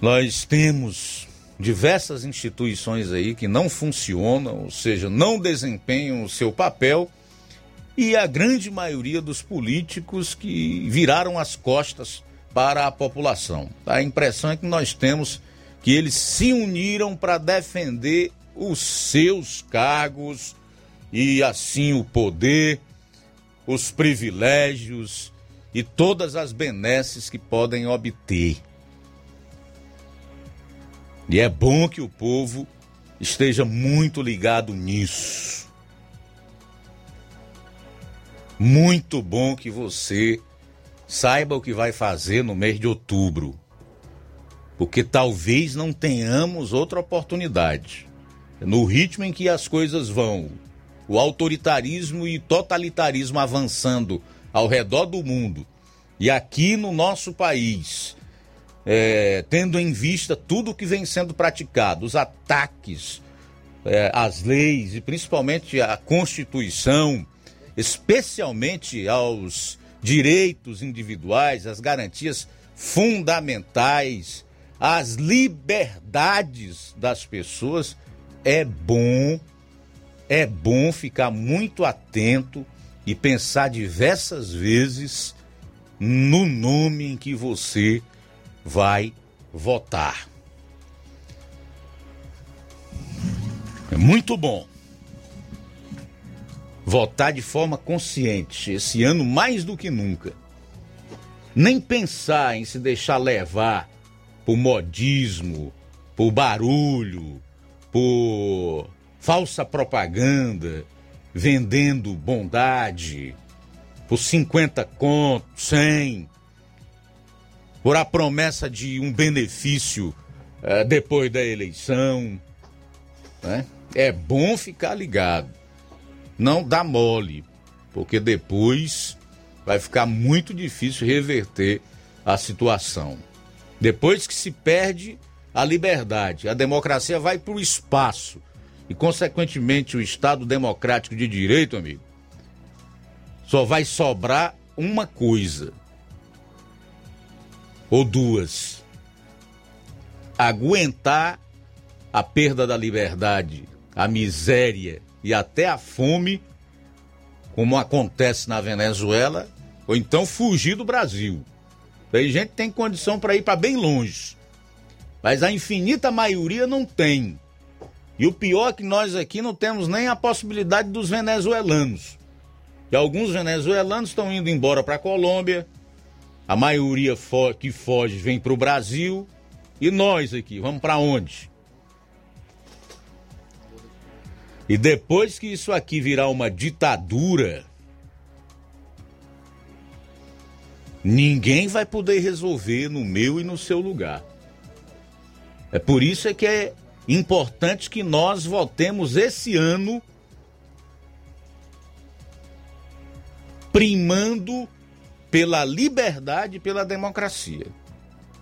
nós temos diversas instituições aí que não funcionam, ou seja, não desempenham o seu papel, e a grande maioria dos políticos que viraram as costas para a população. A impressão é que nós temos que eles se uniram para defender os seus cargos e assim o poder, os privilégios e todas as benesses que podem obter. E é bom que o povo esteja muito ligado nisso. Muito bom que você saiba o que vai fazer no mês de outubro. Porque talvez não tenhamos outra oportunidade. No ritmo em que as coisas vão, o autoritarismo e totalitarismo avançando ao redor do mundo e aqui no nosso país, é, tendo em vista tudo o que vem sendo praticado, os ataques é, às leis e principalmente à Constituição, especialmente aos direitos individuais, às garantias fundamentais, às liberdades das pessoas, é bom, é bom ficar muito atento e pensar diversas vezes no nome em que você vai votar. É muito bom votar de forma consciente esse ano mais do que nunca. Nem pensar em se deixar levar por modismo, por barulho, por falsa propaganda, vendendo bondade, por 50 contos, 100, por a promessa de um benefício uh, depois da eleição. Né? É bom ficar ligado. Não dá mole, porque depois vai ficar muito difícil reverter a situação. Depois que se perde a liberdade, a democracia vai para o espaço e, consequentemente, o Estado democrático de direito, amigo, só vai sobrar uma coisa ou duas: aguentar a perda da liberdade, a miséria e até a fome, como acontece na Venezuela, ou então fugir do Brasil. Tem gente que tem condição para ir para bem longe, mas a infinita maioria não tem. E o pior é que nós aqui não temos nem a possibilidade dos venezuelanos. E alguns venezuelanos estão indo embora para a Colômbia, a maioria que foge vem para o Brasil. E nós aqui, vamos para onde? E depois que isso aqui virar uma ditadura, ninguém vai poder resolver no meu e no seu lugar. É por isso é que é importante que nós votemos esse ano primando pela liberdade e pela democracia.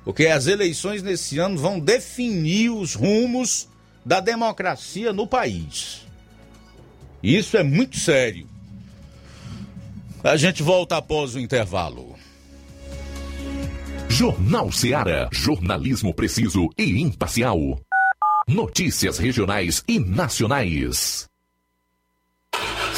Porque as eleições nesse ano vão definir os rumos da democracia no país. Isso é muito sério. A gente volta após o intervalo. Jornal Seara. Jornalismo preciso e imparcial. Notícias regionais e nacionais.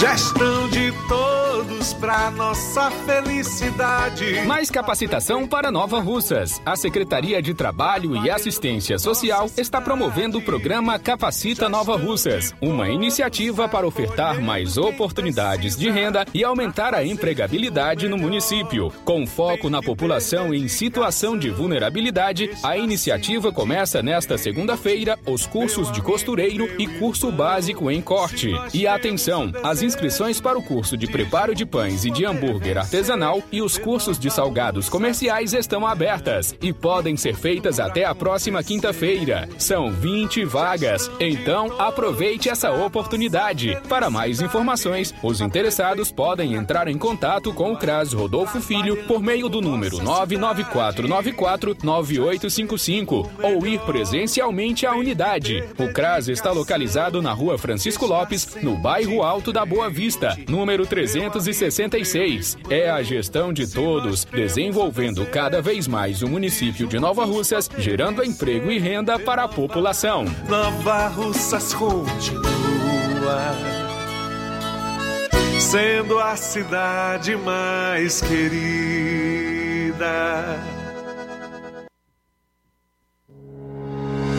Gestão de todos para nossa felicidade. Mais capacitação para Nova Russas. A Secretaria de Trabalho e Assistência Social está promovendo o programa Capacita Nova Russas, uma iniciativa para ofertar mais oportunidades de renda e aumentar a empregabilidade no município. Com foco na população em situação de vulnerabilidade, a iniciativa começa nesta segunda-feira os cursos de costureiro e curso básico em corte. E atenção, as inscrições para o curso de preparo de pães e de hambúrguer artesanal e os cursos de salgados comerciais estão abertas e podem ser feitas até a próxima quinta-feira. São 20 vagas, então aproveite essa oportunidade. Para mais informações, os interessados podem entrar em contato com o CRAS Rodolfo Filho por meio do número 994949855 ou ir presencialmente à unidade. O CRAS está localizado na rua Francisco Lopes, no bairro Alto da Boa Vista, número 366. É a gestão de todos, desenvolvendo cada vez mais o município de Nova Russas, gerando emprego e renda para a população. Nova Russas continua sendo a cidade mais querida.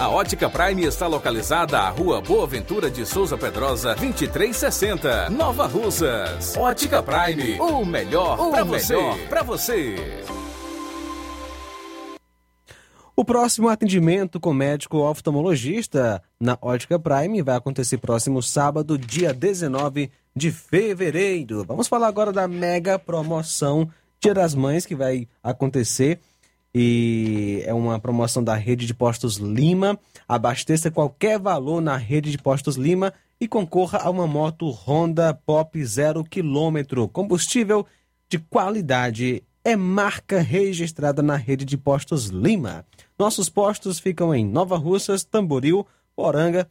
A Ótica Prime está localizada à Rua Boa Ventura de Souza Pedrosa, 2360, Nova Russas. Ótica Prime, o melhor para você. Para você. O próximo atendimento com médico oftalmologista na Ótica Prime vai acontecer próximo sábado, dia 19 de fevereiro. Vamos falar agora da mega promoção Dia das Mães que vai acontecer e é uma promoção da rede de postos Lima. Abasteça qualquer valor na rede de postos Lima e concorra a uma moto Honda Pop 0 km. Combustível de qualidade é marca registrada na rede de postos Lima. Nossos postos ficam em Nova Russas, Tamboril, Poranga,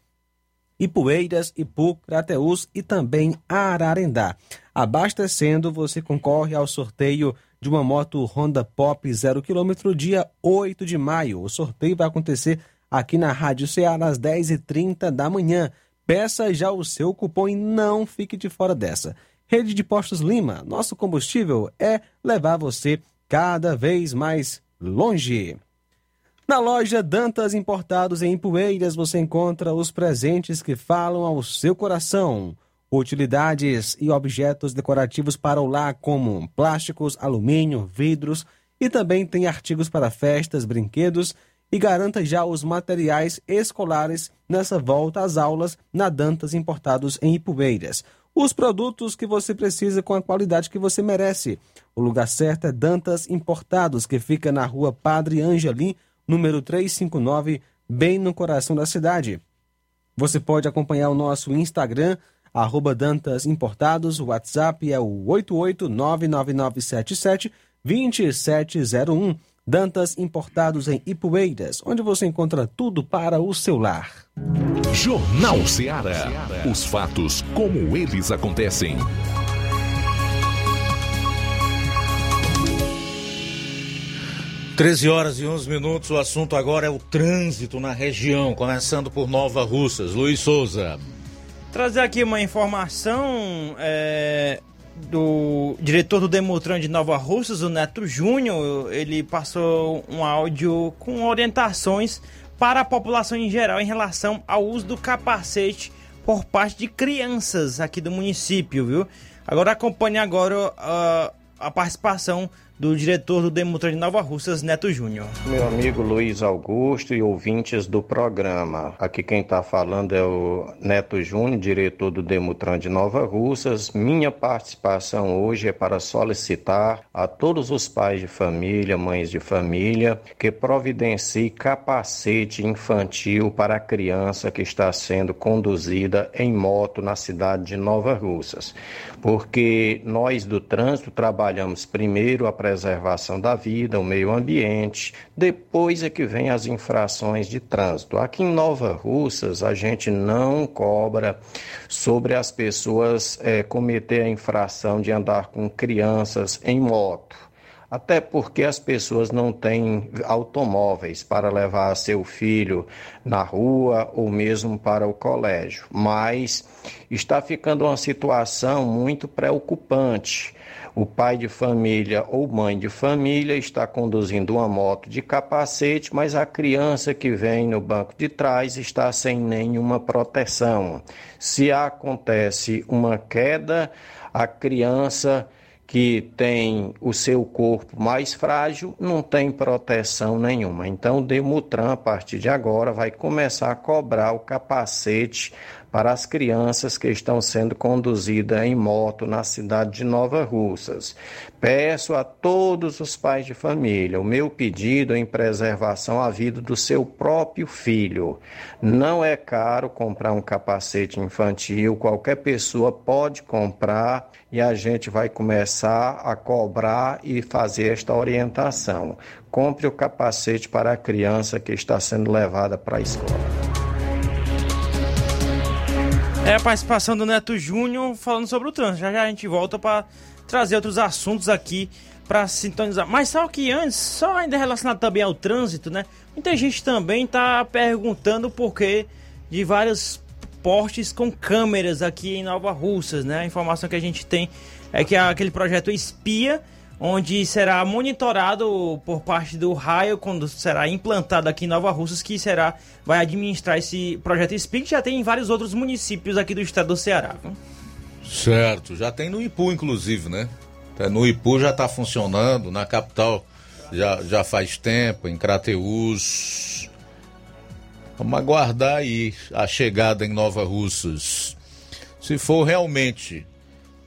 Ipueiras, Ipu, Crateús e também Ararendá. Abastecendo, você concorre ao sorteio de uma moto Honda Pop 0 km dia 8 de maio. O sorteio vai acontecer aqui na Rádio Ceará às 10h30 da manhã. Peça já o seu cupom e não fique de fora dessa. Rede de Postos Lima, nosso combustível é levar você cada vez mais longe. Na loja Dantas Importados em Poeiras você encontra os presentes que falam ao seu coração. Utilidades e objetos decorativos para o lar, como plásticos, alumínio, vidros e também tem artigos para festas, brinquedos e garanta já os materiais escolares nessa volta às aulas na Dantas Importados em Ipueiras. Os produtos que você precisa com a qualidade que você merece. O lugar certo é Dantas Importados, que fica na rua Padre Angelim, número 359, bem no coração da cidade. Você pode acompanhar o nosso Instagram, arroba Dantas Importados, o WhatsApp é o 88999772701. Dantas Importados em Ipueiras, onde você encontra tudo para o seu lar. Jornal Ceará. Os fatos como eles acontecem. Treze horas e 11 minutos. O assunto agora é o trânsito na região, começando por Nova Russas. Luiz Souza. Trazer aqui uma informação é, do diretor do Demutran de Nova Russas, o Neto Júnior. Ele passou um áudio com orientações para a população em geral em relação ao uso do capacete por parte de crianças aqui do município, viu? Agora acompanhe agora uh, a participação do diretor do Demutran de Nova Russas, Neto Júnior. Meu amigo Luiz Augusto e ouvintes do programa. Aqui quem está falando é o Neto Júnior, diretor do Demutran de Nova Russas. Minha participação hoje é para solicitar a todos os pais de família, mães de família, que providencie capacete infantil para a criança que está sendo conduzida em moto na cidade de Nova Russas. Porque nós do trânsito trabalhamos primeiro a preservação da vida, o meio ambiente. Depois é que vem as infrações de trânsito. Aqui em Nova Russas, a gente não cobra sobre as pessoas é, cometer a infração de andar com crianças em moto até porque as pessoas não têm automóveis para levar seu filho na rua ou mesmo para o colégio. Mas está ficando uma situação muito preocupante o pai de família ou mãe de família está conduzindo uma moto de capacete, mas a criança que vem no banco de trás está sem nenhuma proteção. Se acontece uma queda, a criança que tem o seu corpo mais frágil, não tem proteção nenhuma. Então, Demutran, a partir de agora, vai começar a cobrar o capacete para as crianças que estão sendo conduzidas em moto na cidade de Nova Russas. Peço a todos os pais de família o meu pedido em preservação à vida do seu próprio filho. Não é caro comprar um capacete infantil, qualquer pessoa pode comprar e a gente vai começar a cobrar e fazer esta orientação. Compre o capacete para a criança que está sendo levada para a escola. É a participação do Neto Júnior falando sobre o trânsito. Já já a gente volta para trazer outros assuntos aqui para sintonizar. Mas só que antes, só ainda relacionado também ao trânsito, né? Muita gente também tá perguntando por que de vários postes com câmeras aqui em Nova Russas, né? A informação que a gente tem é que aquele projeto Espia onde será monitorado por parte do raio quando será implantado aqui em Nova Russas, que será vai administrar esse projeto que já tem em vários outros municípios aqui do estado do Ceará. Viu? Certo, já tem no Ipu, inclusive, né? No Ipu já está funcionando, na capital já, já faz tempo, em Crateús. Vamos aguardar aí a chegada em Nova Russas. Se for realmente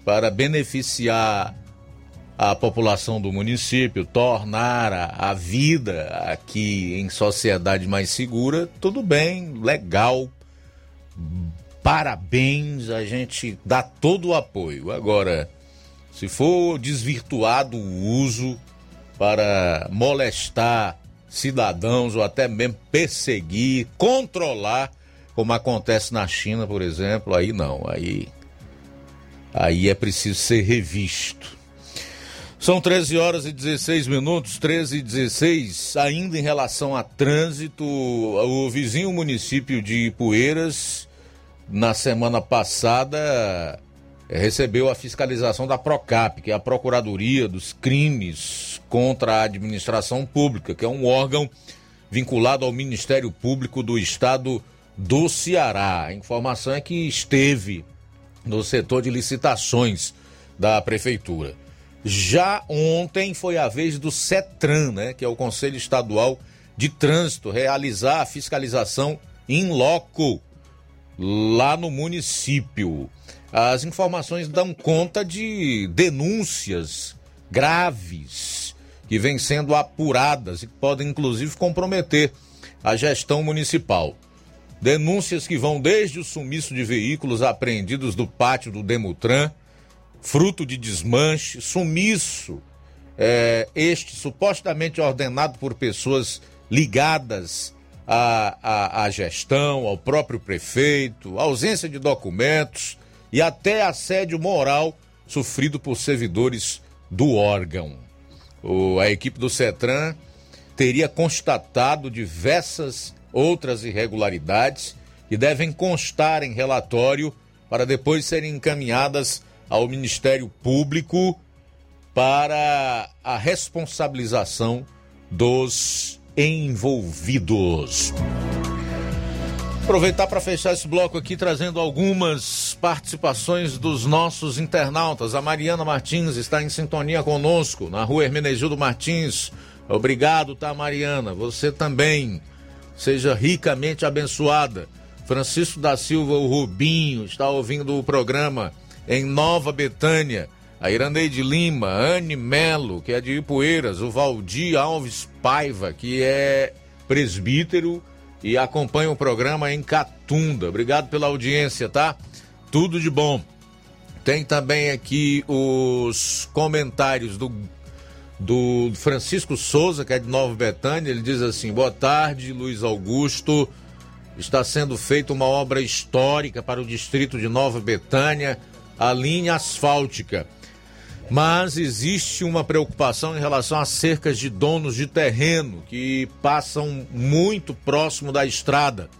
para beneficiar a população do município, tornar a, a vida aqui em sociedade mais segura, tudo bem, legal, parabéns, a gente dá todo o apoio. Agora, se for desvirtuado o uso para molestar cidadãos ou até mesmo perseguir, controlar, como acontece na China, por exemplo, aí não, aí aí é preciso ser revisto. São 13 horas e 16 minutos, 13 e 16. Ainda em relação a trânsito, o vizinho município de Ipueiras, na semana passada, recebeu a fiscalização da PROCAP, que é a Procuradoria dos Crimes contra a Administração Pública, que é um órgão vinculado ao Ministério Público do Estado do Ceará. A informação é que esteve no setor de licitações da Prefeitura. Já ontem foi a vez do CETRAN, né, que é o Conselho Estadual de Trânsito, realizar a fiscalização em loco lá no município. As informações dão conta de denúncias graves que vêm sendo apuradas e que podem inclusive comprometer a gestão municipal. Denúncias que vão desde o sumiço de veículos apreendidos do pátio do Demutran fruto de desmanche, sumiço, é, este supostamente ordenado por pessoas ligadas à, à, à gestão, ao próprio prefeito, ausência de documentos e até assédio moral sofrido por servidores do órgão. O, a equipe do CETRAN teria constatado diversas outras irregularidades que devem constar em relatório para depois serem encaminhadas ao Ministério Público para a responsabilização dos envolvidos. Aproveitar para fechar esse bloco aqui trazendo algumas participações dos nossos internautas. A Mariana Martins está em sintonia conosco na rua Hermenegildo Martins. Obrigado, tá, Mariana? Você também. Seja ricamente abençoada. Francisco da Silva, o Rubinho, está ouvindo o programa em Nova Betânia. A Iraneide Lima, Anne Melo, que é de Ipueiras, o Valdir Alves Paiva, que é presbítero e acompanha o programa em Catunda. Obrigado pela audiência, tá? Tudo de bom. Tem também aqui os comentários do, do Francisco Souza, que é de Nova Betânia. Ele diz assim: Boa tarde, Luiz Augusto. Está sendo feita uma obra histórica para o distrito de Nova Betânia a linha asfáltica. Mas existe uma preocupação em relação às cercas de donos de terreno que passam muito próximo da estrada,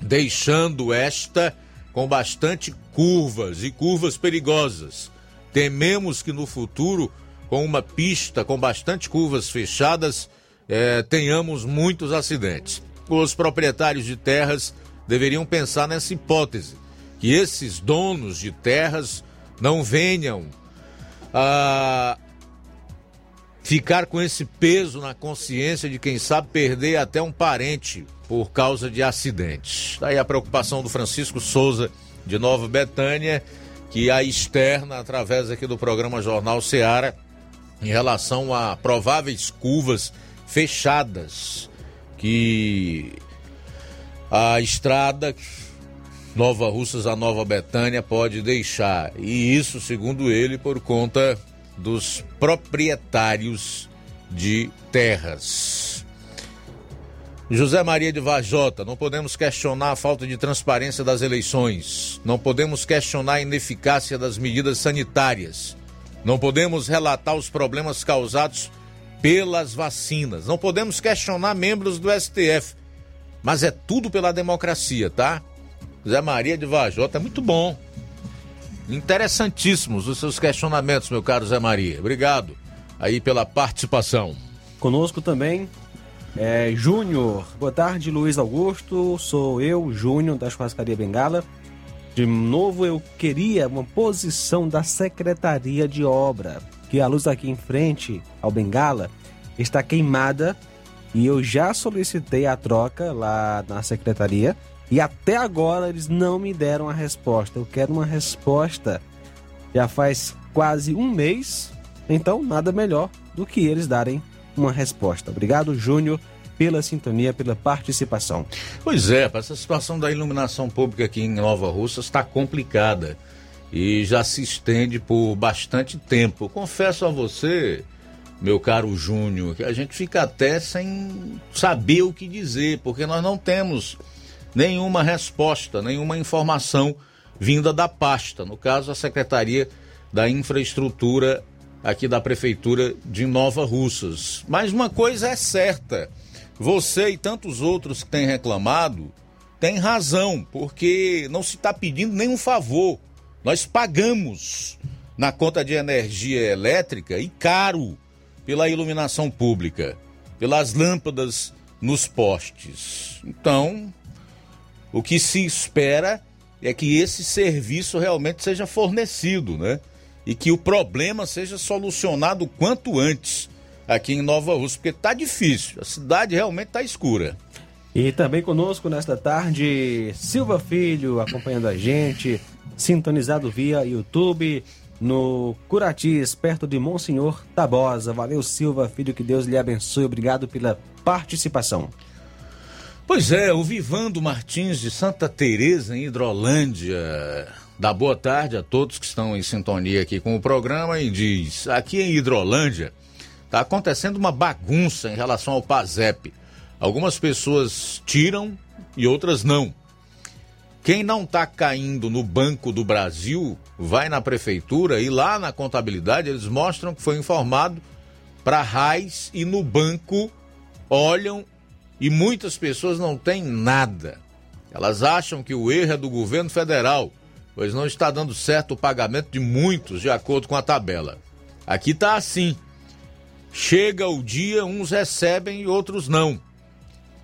deixando esta com bastante curvas e curvas perigosas. Tememos que no futuro, com uma pista com bastante curvas fechadas, eh, tenhamos muitos acidentes. Os proprietários de terras deveriam pensar nessa hipótese que esses donos de terras não venham a ficar com esse peso na consciência de quem sabe perder até um parente por causa de acidentes. Daí a preocupação do Francisco Souza de Nova Betânia, que a externa através aqui do programa Jornal Seara em relação a prováveis curvas fechadas que a estrada Nova Russas a Nova Betânia pode deixar. E isso, segundo ele, por conta dos proprietários de terras. José Maria de Vajota, não podemos questionar a falta de transparência das eleições, não podemos questionar a ineficácia das medidas sanitárias, não podemos relatar os problemas causados pelas vacinas, não podemos questionar membros do STF, mas é tudo pela democracia, tá? José Maria de Vajota, é muito bom. Interessantíssimos os seus questionamentos, meu caro Zé Maria. Obrigado aí pela participação. Conosco também é Júnior. Boa tarde, Luiz Augusto. Sou eu, Júnior, da Churrascaria Bengala. De novo, eu queria uma posição da Secretaria de Obra, que a luz aqui em frente ao Bengala está queimada e eu já solicitei a troca lá na secretaria e até agora eles não me deram a resposta. Eu quero uma resposta. Já faz quase um mês, então nada melhor do que eles darem uma resposta. Obrigado, Júnior, pela sintonia, pela participação. Pois é, essa situação da iluminação pública aqui em Nova Russa está complicada e já se estende por bastante tempo. Confesso a você, meu caro Júnior, que a gente fica até sem saber o que dizer, porque nós não temos nenhuma resposta, nenhuma informação vinda da pasta, no caso a Secretaria da Infraestrutura aqui da Prefeitura de Nova Russas. Mas uma coisa é certa, você e tantos outros que têm reclamado têm razão, porque não se está pedindo nenhum favor. Nós pagamos na conta de energia elétrica e caro pela iluminação pública, pelas lâmpadas nos postes. Então, o que se espera é que esse serviço realmente seja fornecido, né? E que o problema seja solucionado o quanto antes aqui em Nova Rússia, porque tá difícil, a cidade realmente tá escura. E também conosco nesta tarde, Silva Filho acompanhando a gente, sintonizado via YouTube no Curatis, perto de Monsenhor Tabosa. Valeu, Silva Filho, que Deus lhe abençoe. Obrigado pela participação. Pois é, o Vivando Martins de Santa Teresa em Hidrolândia. Dá boa tarde a todos que estão em sintonia aqui com o programa e diz: aqui em Hidrolândia está acontecendo uma bagunça em relação ao PASEP. Algumas pessoas tiram e outras não. Quem não está caindo no Banco do Brasil vai na prefeitura e lá na contabilidade eles mostram que foi informado para RAIS e no banco olham e muitas pessoas não têm nada. Elas acham que o erro é do governo federal, pois não está dando certo o pagamento de muitos de acordo com a tabela. Aqui está assim. Chega o dia, uns recebem e outros não.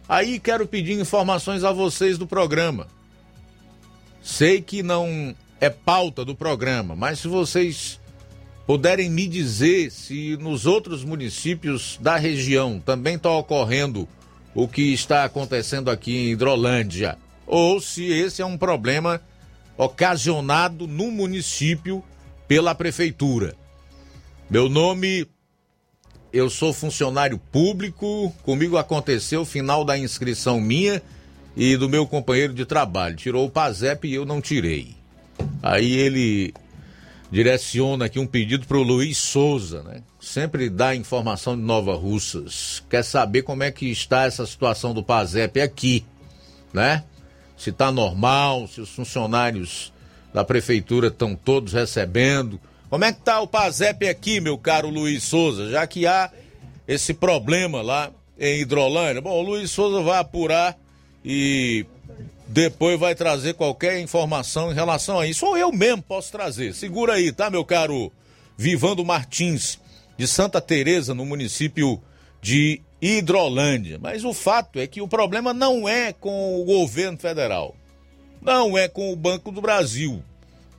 Aí quero pedir informações a vocês do programa. Sei que não é pauta do programa, mas se vocês puderem me dizer se nos outros municípios da região também está ocorrendo o que está acontecendo aqui em Hidrolândia, ou se esse é um problema ocasionado no município pela prefeitura. Meu nome, eu sou funcionário público, comigo aconteceu o final da inscrição minha e do meu companheiro de trabalho. Tirou o PASEP e eu não tirei. Aí ele direciona aqui um pedido para o Luiz Souza, né? Sempre dá informação de Nova Russas. Quer saber como é que está essa situação do PASEP aqui, né? Se está normal, se os funcionários da prefeitura estão todos recebendo. Como é que está o PASEP aqui, meu caro Luiz Souza? Já que há esse problema lá em Hidrolândia. Bom, o Luiz Souza vai apurar e depois vai trazer qualquer informação em relação a isso. Ou eu mesmo posso trazer. Segura aí, tá, meu caro Vivando Martins, de Santa Teresa, no município de Hidrolândia. Mas o fato é que o problema não é com o governo federal. Não é com o Banco do Brasil.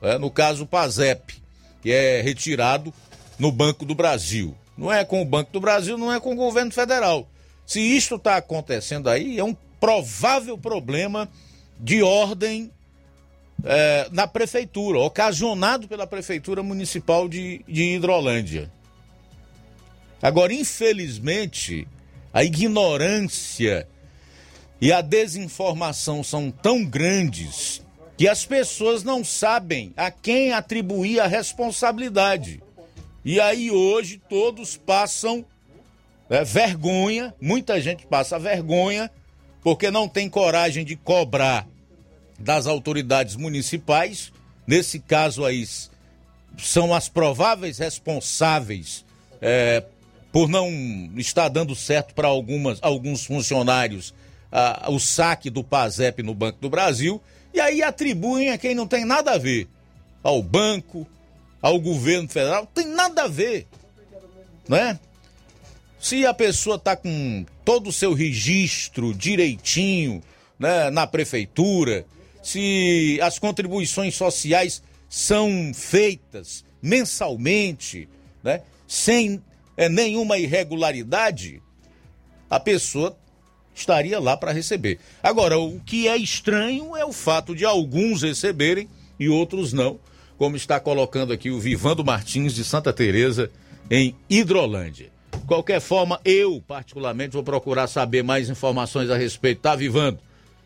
É, no caso, o PASEP, que é retirado no Banco do Brasil. Não é com o Banco do Brasil, não é com o governo federal. Se isto está acontecendo aí, é um provável problema de ordem é, na prefeitura, ocasionado pela prefeitura municipal de, de Hidrolândia. Agora, infelizmente, a ignorância e a desinformação são tão grandes que as pessoas não sabem a quem atribuir a responsabilidade. E aí hoje todos passam é, vergonha, muita gente passa vergonha porque não tem coragem de cobrar das autoridades municipais. Nesse caso aí, são as prováveis responsáveis é, por não estar dando certo para alguns funcionários ah, o saque do PASEP no Banco do Brasil. E aí atribuem a quem não tem nada a ver. Ao banco, ao governo federal, tem nada a ver. Né? Se a pessoa está com todo o seu registro direitinho né, na prefeitura, se as contribuições sociais são feitas mensalmente, né, sem é, nenhuma irregularidade, a pessoa estaria lá para receber. Agora, o que é estranho é o fato de alguns receberem e outros não, como está colocando aqui o Vivando Martins de Santa Teresa em Hidrolândia. Qualquer forma, eu particularmente vou procurar saber mais informações a respeito, tá Vivando?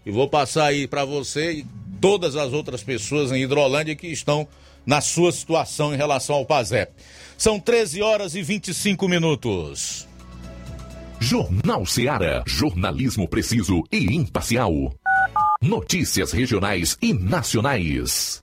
E vou passar aí para você e todas as outras pessoas em Hidrolândia que estão na sua situação em relação ao PASEP. São 13 horas e 25 minutos. Jornal Seara. Jornalismo preciso e imparcial. Notícias regionais e nacionais.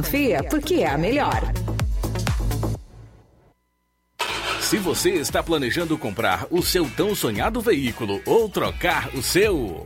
porque é a melhor. Se você está planejando comprar o seu tão sonhado veículo ou trocar o seu.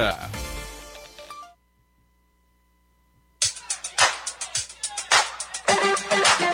Yeah.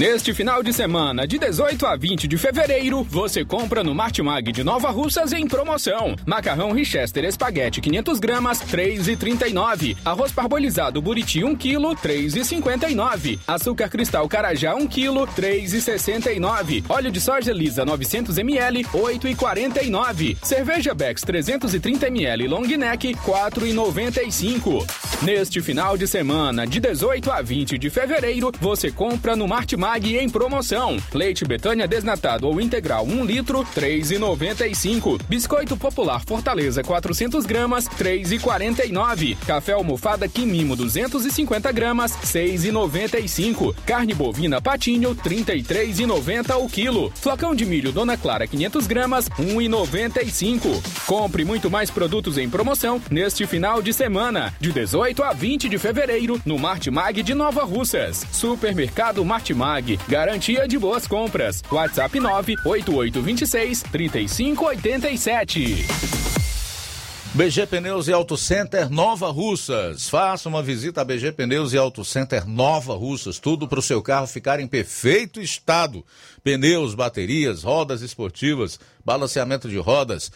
Neste final de semana, de 18 a 20 de fevereiro, você compra no Martimag de Nova Russas em promoção. Macarrão Richester Espaguete 500 gramas, 3,39. Arroz parbolizado Buriti 1 kg, 3,59. Açúcar Cristal Carajá 1 kg, 3,69. Óleo de soja lisa 900 ml, 8,49. Cerveja Bex 330 ml Long Neck, 4,95. Neste final de semana, de 18 a 20 de fevereiro, você compra no Martimag em promoção. Leite Betânia desnatado ou integral 1 litro, 3,95. Biscoito Popular Fortaleza 400 gramas, 3,49. Café almofada Quimimo 250 gramas, 6,95. Carne bovina Patinho, 33,90 o quilo. Flocão de milho Dona Clara 500 gramas, 1,95. Compre muito mais produtos em promoção neste final de semana, de 18 a 20 de fevereiro, no Martimag de Nova Russas. Supermercado Martimag, garantia de boas compras. WhatsApp 98826 3587. BG Pneus e Auto Center Nova Russas. Faça uma visita a BG Pneus e Auto Center Nova Russas. Tudo para o seu carro ficar em perfeito estado. Pneus, baterias, rodas esportivas, balanceamento de rodas,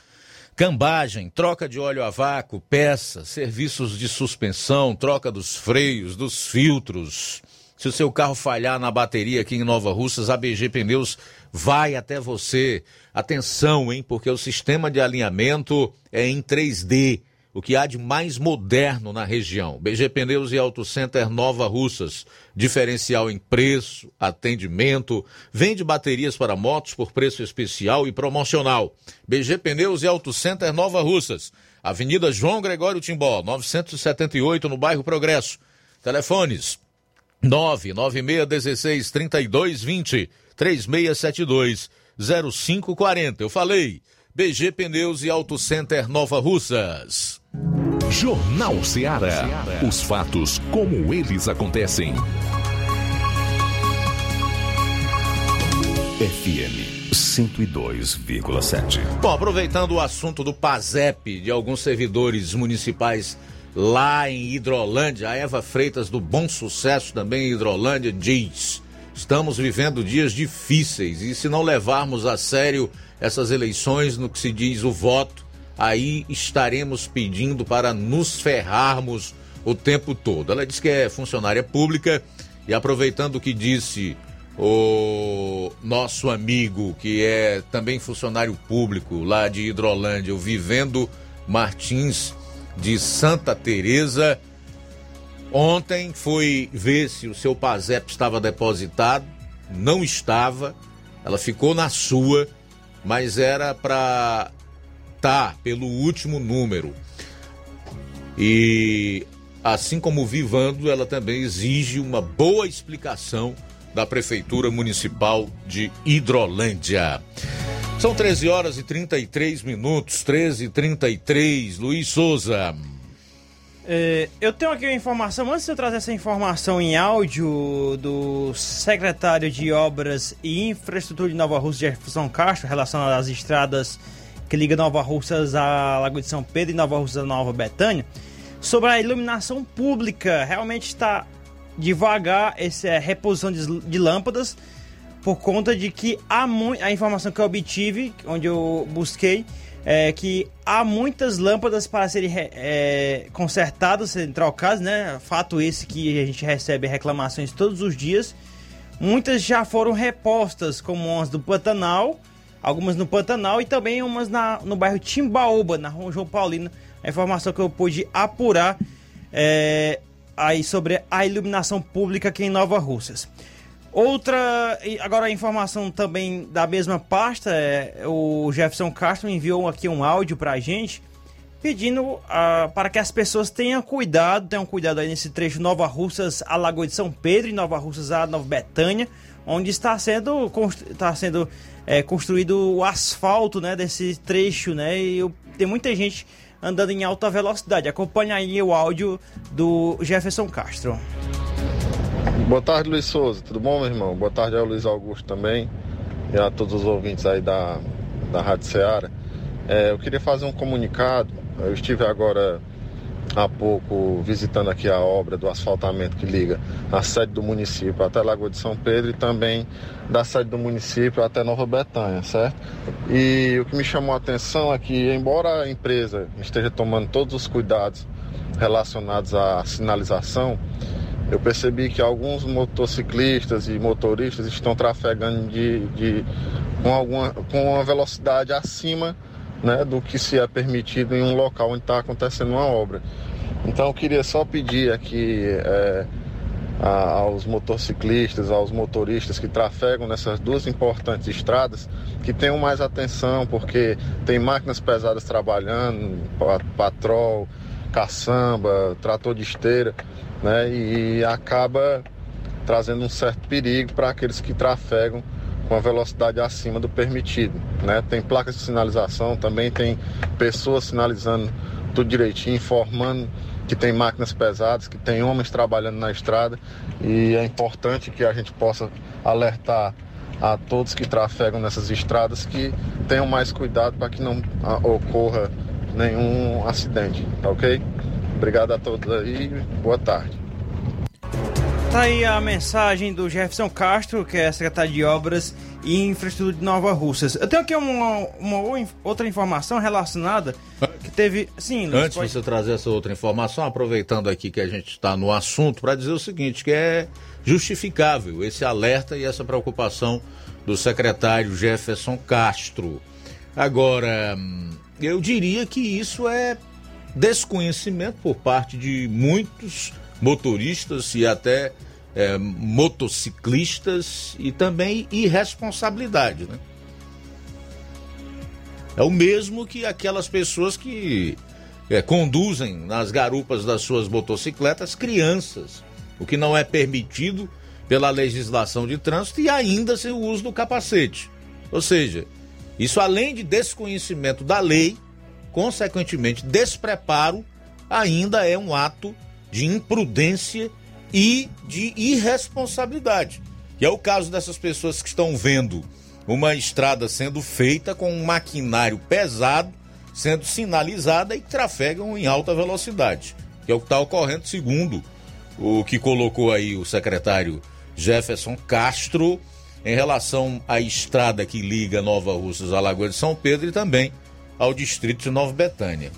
cambagem, troca de óleo a vácuo, peças, serviços de suspensão, troca dos freios, dos filtros. Se o seu carro falhar na bateria aqui em Nova Russas, a BG Pneus vai até você. Atenção, hein? Porque o sistema de alinhamento é em 3D, o que há de mais moderno na região. BG Pneus e Auto Center Nova Russas. Diferencial em preço, atendimento, vende baterias para motos por preço especial e promocional. BG Pneus e Auto Center Nova Russas. Avenida João Gregório Timbó, 978, no bairro Progresso. Telefones 99616 3220 3672 0540. Eu falei. BG Pneus e Auto Center Nova Russas. Jornal Ceará. Os fatos como eles acontecem. FM 102,7. Bom, aproveitando o assunto do PASEP de alguns servidores municipais lá em Hidrolândia, a Eva Freitas do Bom Sucesso também em Hidrolândia diz: estamos vivendo dias difíceis e se não levarmos a sério essas eleições no que se diz o voto, aí estaremos pedindo para nos ferrarmos o tempo todo. Ela diz que é funcionária pública e aproveitando o que disse o nosso amigo, que é também funcionário público lá de Hidrolândia, o Vivendo Martins de Santa Teresa. Ontem foi ver se o seu PASEP estava depositado, não estava. Ela ficou na sua, mas era para tá pelo último número. E assim como o Vivando, ela também exige uma boa explicação da Prefeitura Municipal de Hidrolândia. São 13 horas e 33 minutos, 13 e 33 Luiz Souza. É, eu tenho aqui uma informação, antes de eu trazer essa informação em áudio do secretário de Obras e Infraestrutura de Nova Rússia, Jefferson Castro, relacionada às estradas que liga Nova Russas a Lagoa de São Pedro e Nova Russas a Nova Betânia, sobre a iluminação pública. Realmente está devagar essa é, reposição de, de lâmpadas por conta de que há a informação que eu obtive, onde eu busquei, é que há muitas lâmpadas para serem é, consertadas, serem trocadas, né? Fato esse que a gente recebe reclamações todos os dias. Muitas já foram repostas, como umas do Pantanal, algumas no Pantanal e também umas na, no bairro Timbaúba, na rua João Paulino. A informação que eu pude apurar é, aí sobre a iluminação pública aqui em Nova Russas. Outra, agora a informação também da mesma pasta, é, o Jefferson Castro enviou aqui um áudio para a gente pedindo uh, para que as pessoas tenham cuidado, tenham cuidado aí nesse trecho Nova Russas a Lagoa de São Pedro e Nova Russas a Nova Betânia, onde está sendo, está sendo é, construído o asfalto né, desse trecho, né? E eu, tem muita gente andando em alta velocidade. Acompanhe aí o áudio do Jefferson Castro. Boa tarde, Luiz Souza. Tudo bom, meu irmão? Boa tarde ao Luiz Augusto também e a todos os ouvintes aí da, da Rádio Ceará. É, eu queria fazer um comunicado. Eu estive agora há pouco visitando aqui a obra do asfaltamento que liga a sede do município até Lagoa de São Pedro e também da sede do município até Nova Betânia, certo? E o que me chamou a atenção é que, embora a empresa esteja tomando todos os cuidados relacionados à sinalização, eu percebi que alguns motociclistas e motoristas estão trafegando de, de com, alguma, com uma velocidade acima né, do que se é permitido em um local onde está acontecendo uma obra. Então eu queria só pedir aqui é, a, aos motociclistas, aos motoristas que trafegam nessas duas importantes estradas, que tenham mais atenção, porque tem máquinas pesadas trabalhando, patrol, caçamba, trator de esteira né? E acaba trazendo um certo perigo para aqueles que trafegam com a velocidade acima do permitido, né? Tem placas de sinalização, também tem pessoas sinalizando tudo direitinho, informando que tem máquinas pesadas, que tem homens trabalhando na estrada e é importante que a gente possa alertar a todos que trafegam nessas estradas que tenham mais cuidado para que não ocorra nenhum acidente, tá ok? Obrigado a todos aí, boa tarde. Tá aí a mensagem do Jefferson Castro, que é secretário de Obras e Infraestrutura de Nova Russas. Eu tenho aqui uma, uma outra informação relacionada que teve. Sim, Luiz, Antes de pode... você trazer essa outra informação, aproveitando aqui que a gente está no assunto, para dizer o seguinte: que é justificável esse alerta e essa preocupação do secretário Jefferson Castro. Agora, eu diria que isso é desconhecimento por parte de muitos motoristas e até é, motociclistas e também irresponsabilidade, né? É o mesmo que aquelas pessoas que é, conduzem nas garupas das suas motocicletas crianças, o que não é permitido pela legislação de trânsito e ainda sem o uso do capacete. Ou seja, isso além de desconhecimento da lei, consequentemente despreparo, ainda é um ato de imprudência e de irresponsabilidade. Que é o caso dessas pessoas que estão vendo uma estrada sendo feita com um maquinário pesado sendo sinalizada e trafegam em alta velocidade, que é o que está ocorrendo segundo o que colocou aí o secretário Jefferson Castro em relação à estrada que liga Nova Russas à Lagoa de São Pedro e também ao distrito de Nova Betânia.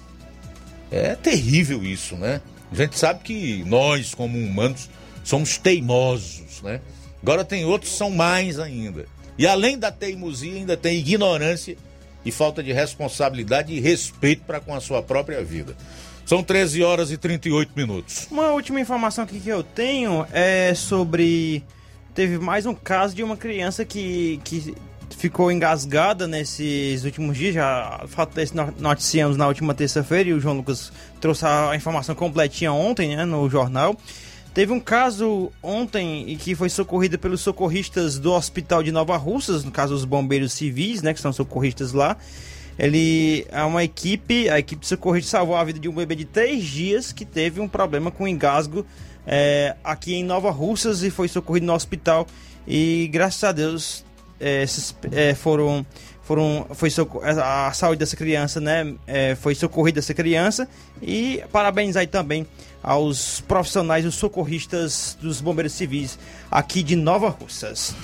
É terrível isso, né? A gente sabe que nós, como humanos, somos teimosos, né? Agora tem outros que são mais ainda. E além da teimosia, ainda tem ignorância e falta de responsabilidade e respeito para com a sua própria vida. São 13 horas e 38 minutos. Uma última informação aqui que eu tenho é sobre. Teve mais um caso de uma criança que, que ficou engasgada nesses últimos dias. Já fato desse noticiamos na última terça-feira e o João Lucas trouxe a informação completinha ontem, né, no jornal. Teve um caso ontem em que foi socorrida pelos socorristas do Hospital de Nova Russas, no caso os bombeiros civis, né, que são socorristas lá. Ele é uma equipe, a equipe de socorristas salvou a vida de um bebê de três dias que teve um problema com engasgo é, aqui em Nova Russas e foi socorrido no hospital. E graças a Deus esses, é, foram foram, foi a, saúde dessa criança, né? é, foi socorrida essa criança. E parabéns aí também aos profissionais, os socorristas dos bombeiros civis aqui de Nova Russas.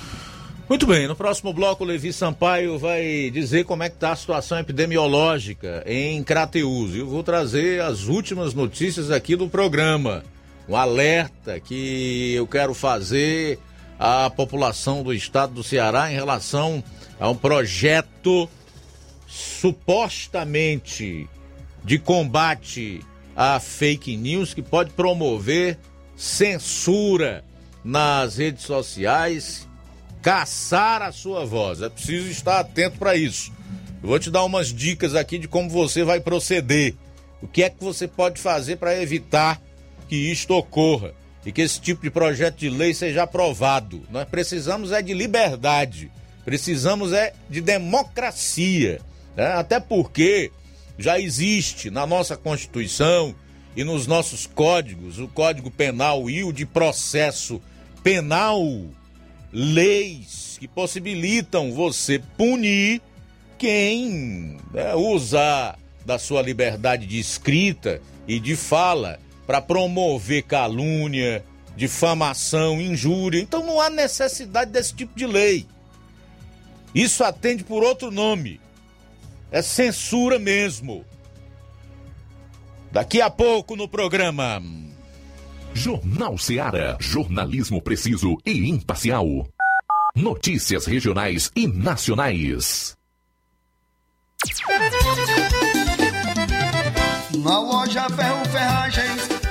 Muito bem, no próximo bloco o Levi Sampaio vai dizer como é que está a situação epidemiológica em Crateús. Eu vou trazer as últimas notícias aqui do programa. Um alerta que eu quero fazer à população do estado do Ceará em relação a um projeto supostamente de combate a fake news que pode promover censura nas redes sociais caçar a sua voz. É preciso estar atento para isso. Eu vou te dar umas dicas aqui de como você vai proceder. O que é que você pode fazer para evitar que isto ocorra e que esse tipo de projeto de lei seja aprovado. Nós precisamos é de liberdade, precisamos é de democracia, né? até porque já existe na nossa Constituição e nos nossos códigos, o Código Penal e o de Processo Penal, leis que possibilitam você punir quem né, usar da sua liberdade de escrita e de fala para promover calúnia, difamação, injúria. Então não há necessidade desse tipo de lei. Isso atende por outro nome. É censura mesmo. Daqui a pouco no programa. Jornal Seara. Jornalismo preciso e imparcial. Notícias regionais e nacionais. Na loja Ferro Ferragens,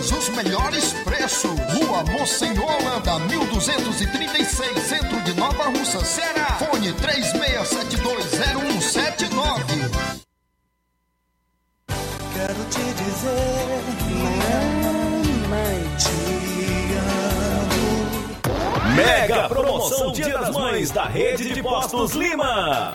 os melhores preços. Rua Monsenhor Holanda, 1236, centro de Nova Russa, Ceará. Fone 36720179. Quero te dizer, mamãe, te amo. Mega promoção Dia das Mães da Rede de Postos Lima.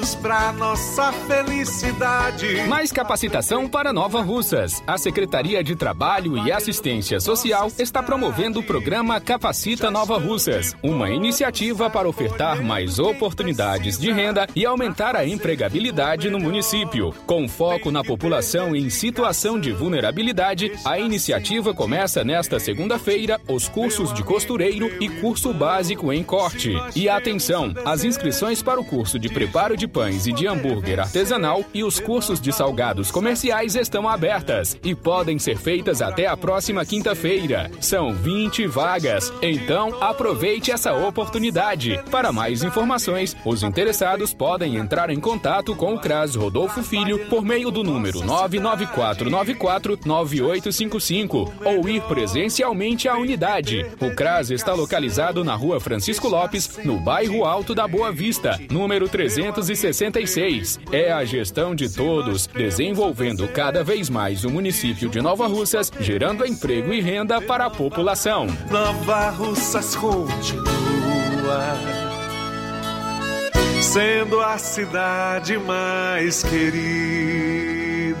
pra nossa felicidade. Mais capacitação para Nova Russas. A Secretaria de Trabalho e Assistência Social está promovendo o programa Capacita Nova Russas, uma iniciativa para ofertar mais oportunidades de renda e aumentar a empregabilidade no município. Com foco na população em situação de vulnerabilidade, a iniciativa começa nesta segunda-feira os cursos de costureiro e curso básico em corte. E atenção, as inscrições para o curso de preparo de pães e de hambúrguer artesanal e os cursos de salgados comerciais estão abertas e podem ser feitas até a próxima quinta-feira. São 20 vagas, então aproveite essa oportunidade. Para mais informações, os interessados podem entrar em contato com o CRAS Rodolfo Filho por meio do número 994949855 ou ir presencialmente à unidade. O CRAS está localizado na rua Francisco Lopes, no bairro Alto da Boa Vista, número 366. É a gestão de todos, desenvolvendo cada vez mais o município de Nova Russas, gerando emprego e renda para a população. Nova Russas continua sendo a cidade mais querida.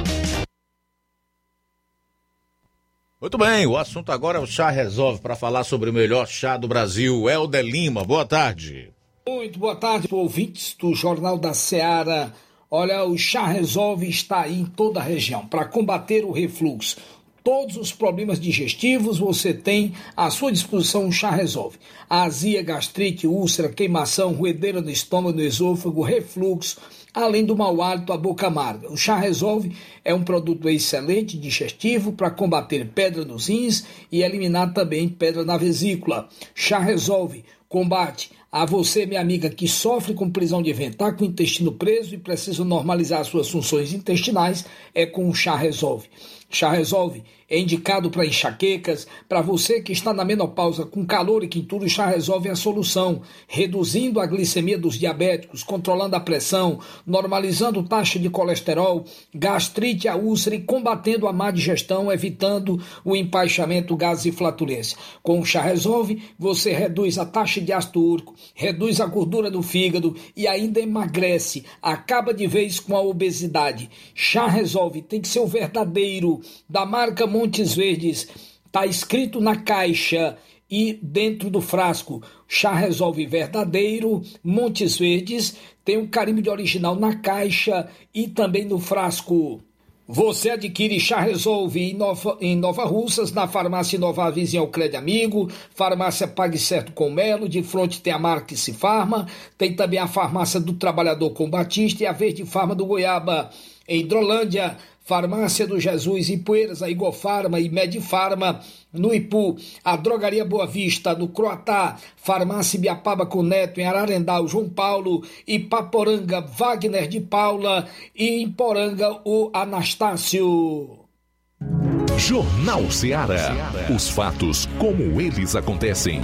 Muito bem, o assunto agora é o Chá Resolve para falar sobre o melhor chá do Brasil. Helder Lima, boa tarde. Muito boa tarde, ouvintes do Jornal da Seara. Olha, o Chá Resolve está aí em toda a região para combater o refluxo. Todos os problemas digestivos você tem à sua disposição o Chá Resolve. Azia, gastrite, úlcera, queimação, ruedeira no estômago, no esôfago, refluxo além do mau hálito, a boca amarga. O chá resolve é um produto excelente digestivo para combater pedra nos rins e eliminar também pedra na vesícula. Chá resolve combate a você, minha amiga, que sofre com prisão de ventar, com o intestino preso e precisa normalizar suas funções intestinais, é com o chá resolve. Chá Resolve é indicado para enxaquecas, para você que está na menopausa com calor e quintura, o chá resolve a solução, reduzindo a glicemia dos diabéticos, controlando a pressão, normalizando taxa de colesterol, gastrite, a úlcera e combatendo a má digestão, evitando o empaixamento, gases e flatulência. Com o chá resolve, você reduz a taxa de ácido úrico, reduz a gordura do fígado e ainda emagrece, acaba de vez com a obesidade. Chá resolve, tem que ser o verdadeiro da marca Montes Verdes. Está escrito na caixa e dentro do frasco. Chá Resolve Verdadeiro, Montes Verdes. Tem um carimbo de original na caixa e também no frasco. Você adquire Chá Resolve em Nova, em Nova Russas, na farmácia Nova Vizinha Crédito Amigo, farmácia Pague Certo com Melo, de frente tem a marca Se Farma, tem também a farmácia do Trabalhador com Batista e a Verde Farma do Goiaba. Em Hidrolândia, Farmácia do Jesus, Ipueiras, a Igofarma e Medifarma, no Ipu, a Drogaria Boa Vista, no Croatá, Farmácia Biapaba com Neto, em Ararendá, João Paulo, e Paporanga, Wagner de Paula, e em Poranga, o Anastácio. Jornal Ceará. Os fatos como eles acontecem.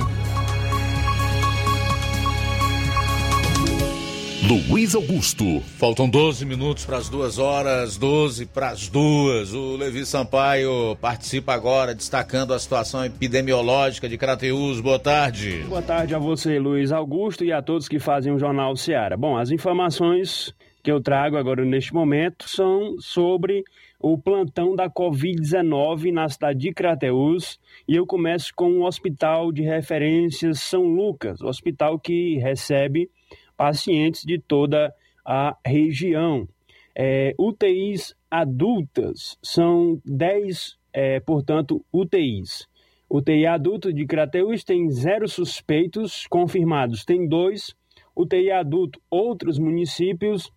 Luiz Augusto. Faltam 12 minutos para as duas horas, 12 para as duas. O Levi Sampaio participa agora, destacando a situação epidemiológica de Crateus. Boa tarde. Boa tarde a você, Luiz Augusto, e a todos que fazem o Jornal Seara. Bom, as informações que eu trago agora neste momento são sobre o plantão da Covid-19 na cidade de Crateus. E eu começo com o Hospital de Referências São Lucas, hospital que recebe pacientes de toda a região. É, UTIs adultas são 10, é, portanto, UTIs. UTI adulto de Crateus tem zero suspeitos confirmados, tem dois. UTI adulto, outros municípios,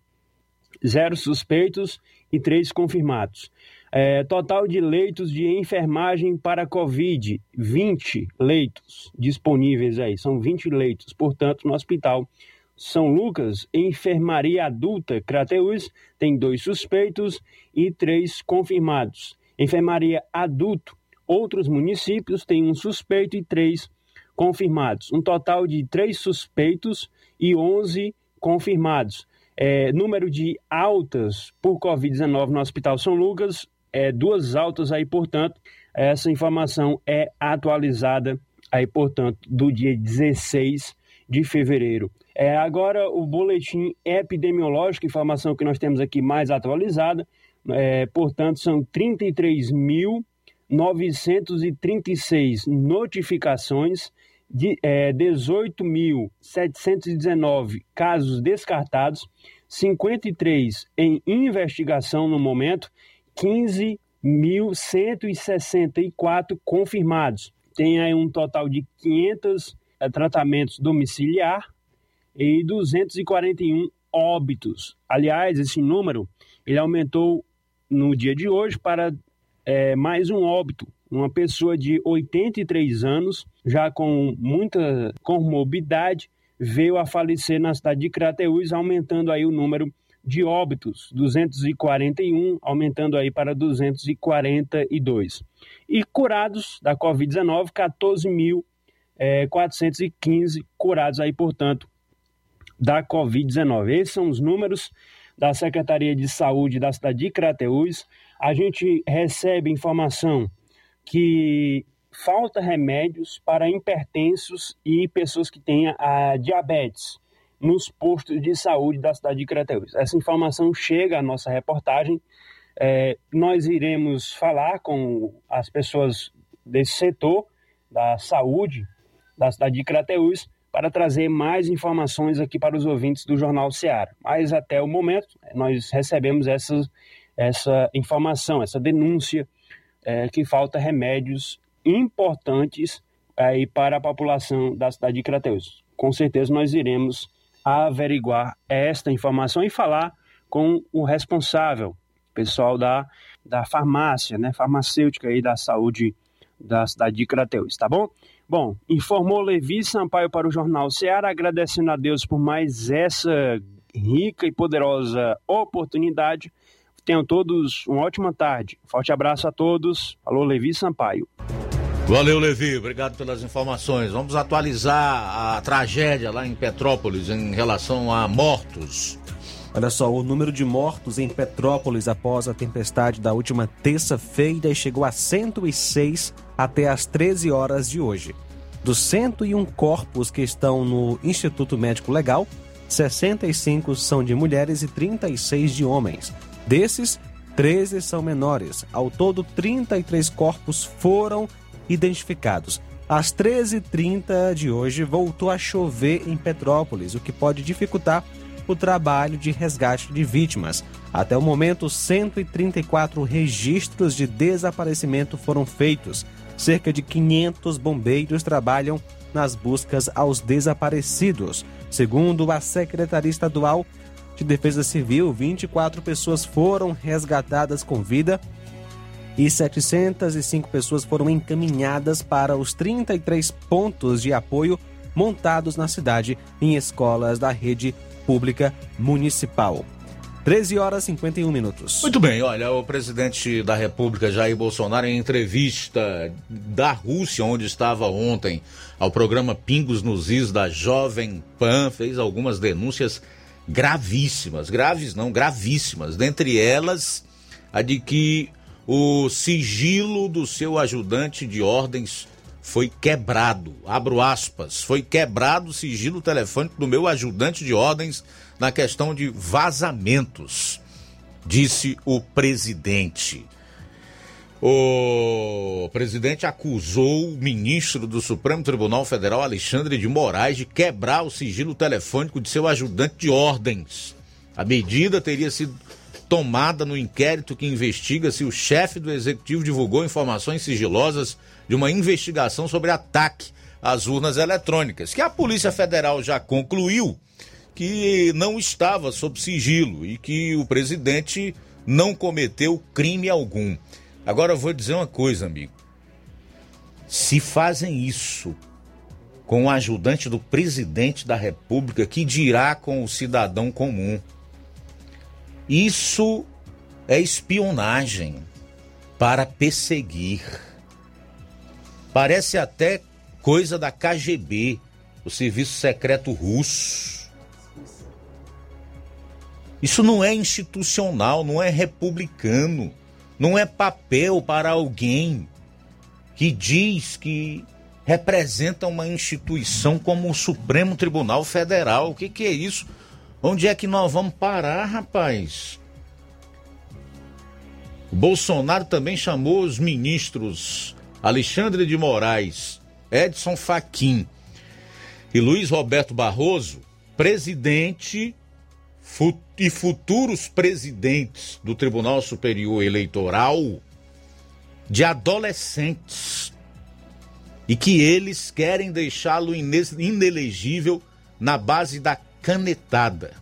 zero suspeitos e três confirmados. É, total de leitos de enfermagem para Covid, 20 leitos disponíveis aí, são 20 leitos, portanto, no hospital são Lucas, enfermaria adulta Crateus, tem dois suspeitos e três confirmados. Enfermaria adulto, outros municípios têm um suspeito e três confirmados. Um total de três suspeitos e 11 confirmados. É, número de altas por Covid-19 no Hospital São Lucas, é, duas altas aí, portanto, essa informação é atualizada aí, portanto, do dia 16 de fevereiro. É, agora, o boletim epidemiológico, informação que nós temos aqui mais atualizada, é, portanto, são 33.936 notificações, de, é, 18.719 casos descartados, 53 em investigação no momento, 15.164 confirmados. Tem aí um total de 500 é, tratamentos domiciliar e 241 óbitos. Aliás, esse número ele aumentou no dia de hoje para é, mais um óbito. Uma pessoa de 83 anos, já com muita comorbidade, veio a falecer na cidade de Crateús, aumentando aí o número de óbitos, 241, aumentando aí para 242. E curados da Covid-19, 14.415 curados aí, portanto, da Covid-19. Esses são os números da Secretaria de Saúde da cidade de Crateús. A gente recebe informação que falta remédios para hipertensos e pessoas que têm a diabetes nos postos de saúde da cidade de Crateús. Essa informação chega à nossa reportagem. É, nós iremos falar com as pessoas desse setor da saúde da cidade de Crateús para trazer mais informações aqui para os ouvintes do Jornal Seara. Mas até o momento, nós recebemos essa, essa informação, essa denúncia é, que falta remédios importantes aí para a população da cidade de Crateus. Com certeza nós iremos averiguar esta informação e falar com o responsável, pessoal da, da farmácia, né, farmacêutica aí da saúde da cidade de Crateus, tá bom? Bom, informou Levi Sampaio para o Jornal Ceará, agradecendo a Deus por mais essa rica e poderosa oportunidade. Tenham todos uma ótima tarde. Forte abraço a todos. Falou, Levi Sampaio. Valeu, Levi. Obrigado pelas informações. Vamos atualizar a tragédia lá em Petrópolis em relação a mortos. Olha só, o número de mortos em Petrópolis após a tempestade da última terça-feira chegou a 106 até as 13 horas de hoje. Dos 101 corpos que estão no Instituto Médico Legal, 65 são de mulheres e 36 de homens. Desses, 13 são menores. Ao todo, 33 corpos foram identificados. Às 13h30 de hoje, voltou a chover em Petrópolis, o que pode dificultar o trabalho de resgate de vítimas. Até o momento, 134 registros de desaparecimento foram feitos. Cerca de 500 bombeiros trabalham nas buscas aos desaparecidos. Segundo a Secretaria Estadual de Defesa Civil, 24 pessoas foram resgatadas com vida e 705 pessoas foram encaminhadas para os 33 pontos de apoio montados na cidade em escolas da rede pública municipal. 13 horas e 51 minutos. Muito bem, olha, o presidente da República, Jair Bolsonaro, em entrevista da Rússia, onde estava ontem, ao programa Pingos nos Is da Jovem Pan, fez algumas denúncias gravíssimas, graves não, gravíssimas, dentre elas a de que o sigilo do seu ajudante de ordens foi quebrado. Abro aspas, foi quebrado o sigilo telefônico do meu ajudante de ordens na questão de vazamentos, disse o presidente. O presidente acusou o ministro do Supremo Tribunal Federal, Alexandre de Moraes, de quebrar o sigilo telefônico de seu ajudante de ordens. A medida teria sido tomada no inquérito que investiga se o chefe do executivo divulgou informações sigilosas de uma investigação sobre ataque às urnas eletrônicas, que a Polícia Federal já concluiu que não estava sob sigilo e que o presidente não cometeu crime algum. Agora eu vou dizer uma coisa, amigo. Se fazem isso com o ajudante do presidente da República, que dirá com o cidadão comum? Isso é espionagem para perseguir Parece até coisa da KGB, o Serviço Secreto Russo. Isso não é institucional, não é republicano, não é papel para alguém que diz que representa uma instituição como o Supremo Tribunal Federal. O que, que é isso? Onde é que nós vamos parar, rapaz? O Bolsonaro também chamou os ministros Alexandre de Moraes, Edson Fachin e Luiz Roberto Barroso, presidente e futuros presidentes do Tribunal Superior Eleitoral, de adolescentes. E que eles querem deixá-lo inelegível na base da canetada.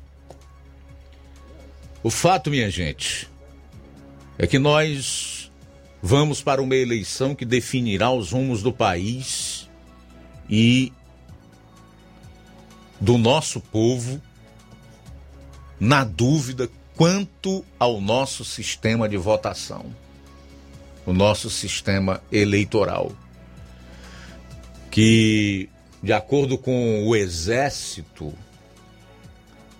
O fato, minha gente, é que nós vamos para uma eleição que definirá os rumos do país e do nosso povo na dúvida quanto ao nosso sistema de votação, o nosso sistema eleitoral, que, de acordo com o Exército,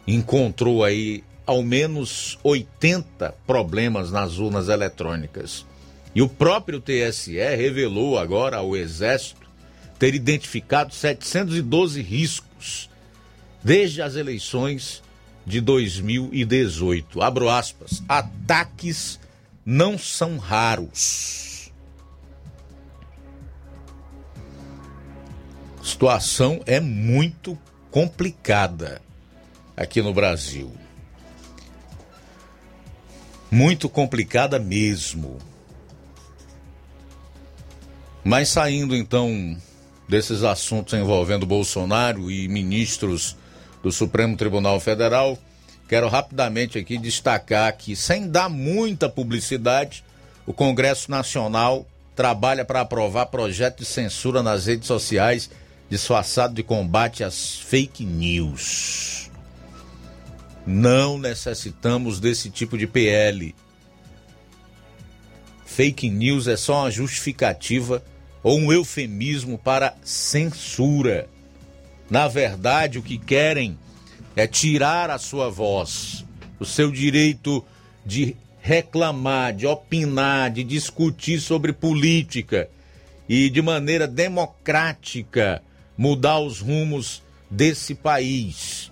encontrou aí ao menos 80 problemas nas urnas eletrônicas. E o próprio TSE revelou agora ao Exército ter identificado 712 riscos desde as eleições de 2018. Abro aspas. Ataques não são raros. A situação é muito complicada aqui no Brasil. Muito complicada mesmo. Mas saindo então desses assuntos envolvendo Bolsonaro e ministros do Supremo Tribunal Federal, quero rapidamente aqui destacar que, sem dar muita publicidade, o Congresso Nacional trabalha para aprovar projeto de censura nas redes sociais disfarçado de combate às fake news. Não necessitamos desse tipo de PL. Fake news é só uma justificativa ou um eufemismo para censura. Na verdade, o que querem é tirar a sua voz, o seu direito de reclamar, de opinar, de discutir sobre política e de maneira democrática mudar os rumos desse país.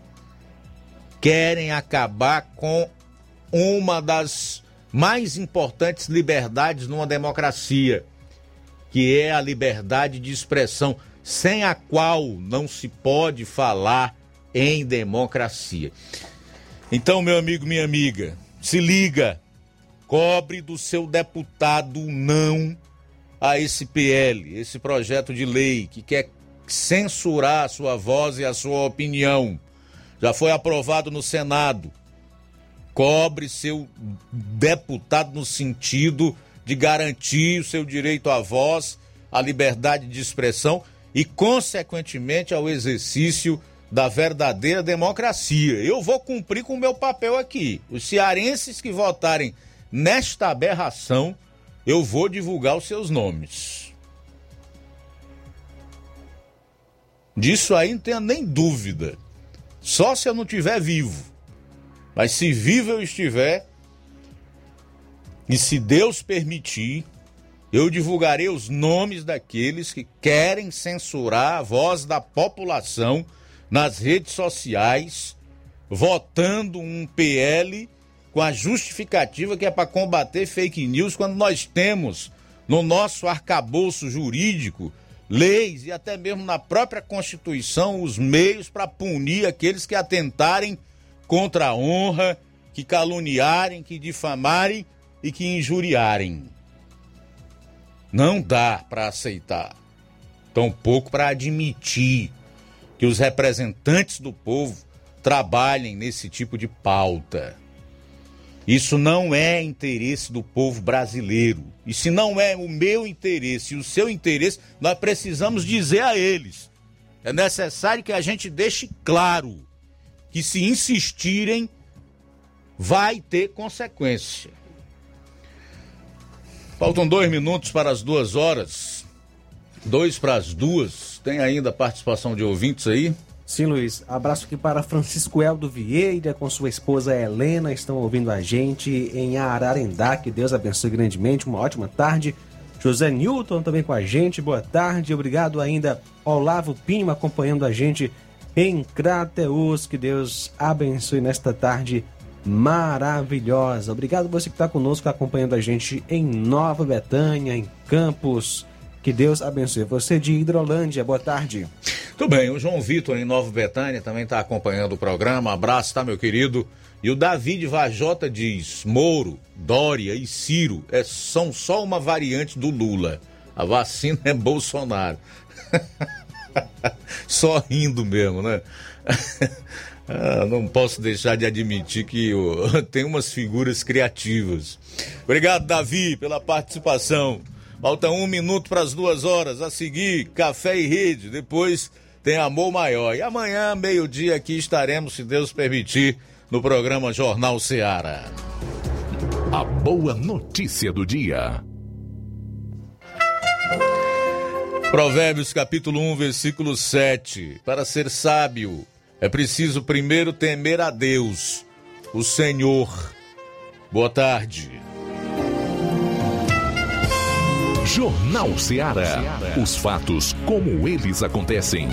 Querem acabar com uma das mais importantes liberdades numa democracia, que é a liberdade de expressão sem a qual não se pode falar em democracia. Então, meu amigo, minha amiga, se liga, cobre do seu deputado não a esse PL, esse projeto de lei que quer censurar a sua voz e a sua opinião. Já foi aprovado no Senado. Cobre seu deputado no sentido de garantir o seu direito à voz, à liberdade de expressão e, consequentemente, ao exercício da verdadeira democracia. Eu vou cumprir com o meu papel aqui. Os cearenses que votarem nesta aberração, eu vou divulgar os seus nomes. Disso aí não tenha nem dúvida. Só se eu não estiver vivo. Mas se vivo eu estiver, e se Deus permitir, eu divulgarei os nomes daqueles que querem censurar a voz da população nas redes sociais, votando um PL com a justificativa que é para combater fake news, quando nós temos no nosso arcabouço jurídico leis e até mesmo na própria Constituição os meios para punir aqueles que atentarem contra a honra, que caluniarem, que difamarem e que injuriarem. Não dá para aceitar, tampouco para admitir que os representantes do povo trabalhem nesse tipo de pauta. Isso não é interesse do povo brasileiro. E se não é o meu interesse e o seu interesse, nós precisamos dizer a eles. É necessário que a gente deixe claro que se insistirem, vai ter consequência. Faltam dois minutos para as duas horas. Dois para as duas. Tem ainda participação de ouvintes aí? Sim, Luiz. Abraço aqui para Francisco Eldo Vieira com sua esposa Helena. Estão ouvindo a gente em Ararendá. Que Deus abençoe grandemente. Uma ótima tarde. José Newton também com a gente. Boa tarde. Obrigado ainda Olavo Pinho acompanhando a gente em Crateus. Que Deus abençoe nesta tarde maravilhosa. Obrigado você que está conosco acompanhando a gente em Nova Betânia, em Campos. Que Deus abençoe você de Hidrolândia. Boa tarde. Tudo bem, o João Vitor em Nova Betânia também está acompanhando o programa. Abraço, tá, meu querido? E o David Vajota diz: Moro, Dória e Ciro é, são só uma variante do Lula. A vacina é Bolsonaro. [laughs] só rindo mesmo, né? [laughs] Ah, não posso deixar de admitir que oh, [laughs] tem umas figuras criativas. Obrigado, Davi, pela participação. Falta um minuto para as duas horas. A seguir, café e rede. Depois tem amor maior. E amanhã, meio-dia, aqui estaremos, se Deus permitir, no programa Jornal Seara. A boa notícia do dia. Provérbios capítulo 1, versículo 7. Para ser sábio, é preciso primeiro temer a Deus, o Senhor. Boa tarde. Jornal Seara. Os fatos como eles acontecem.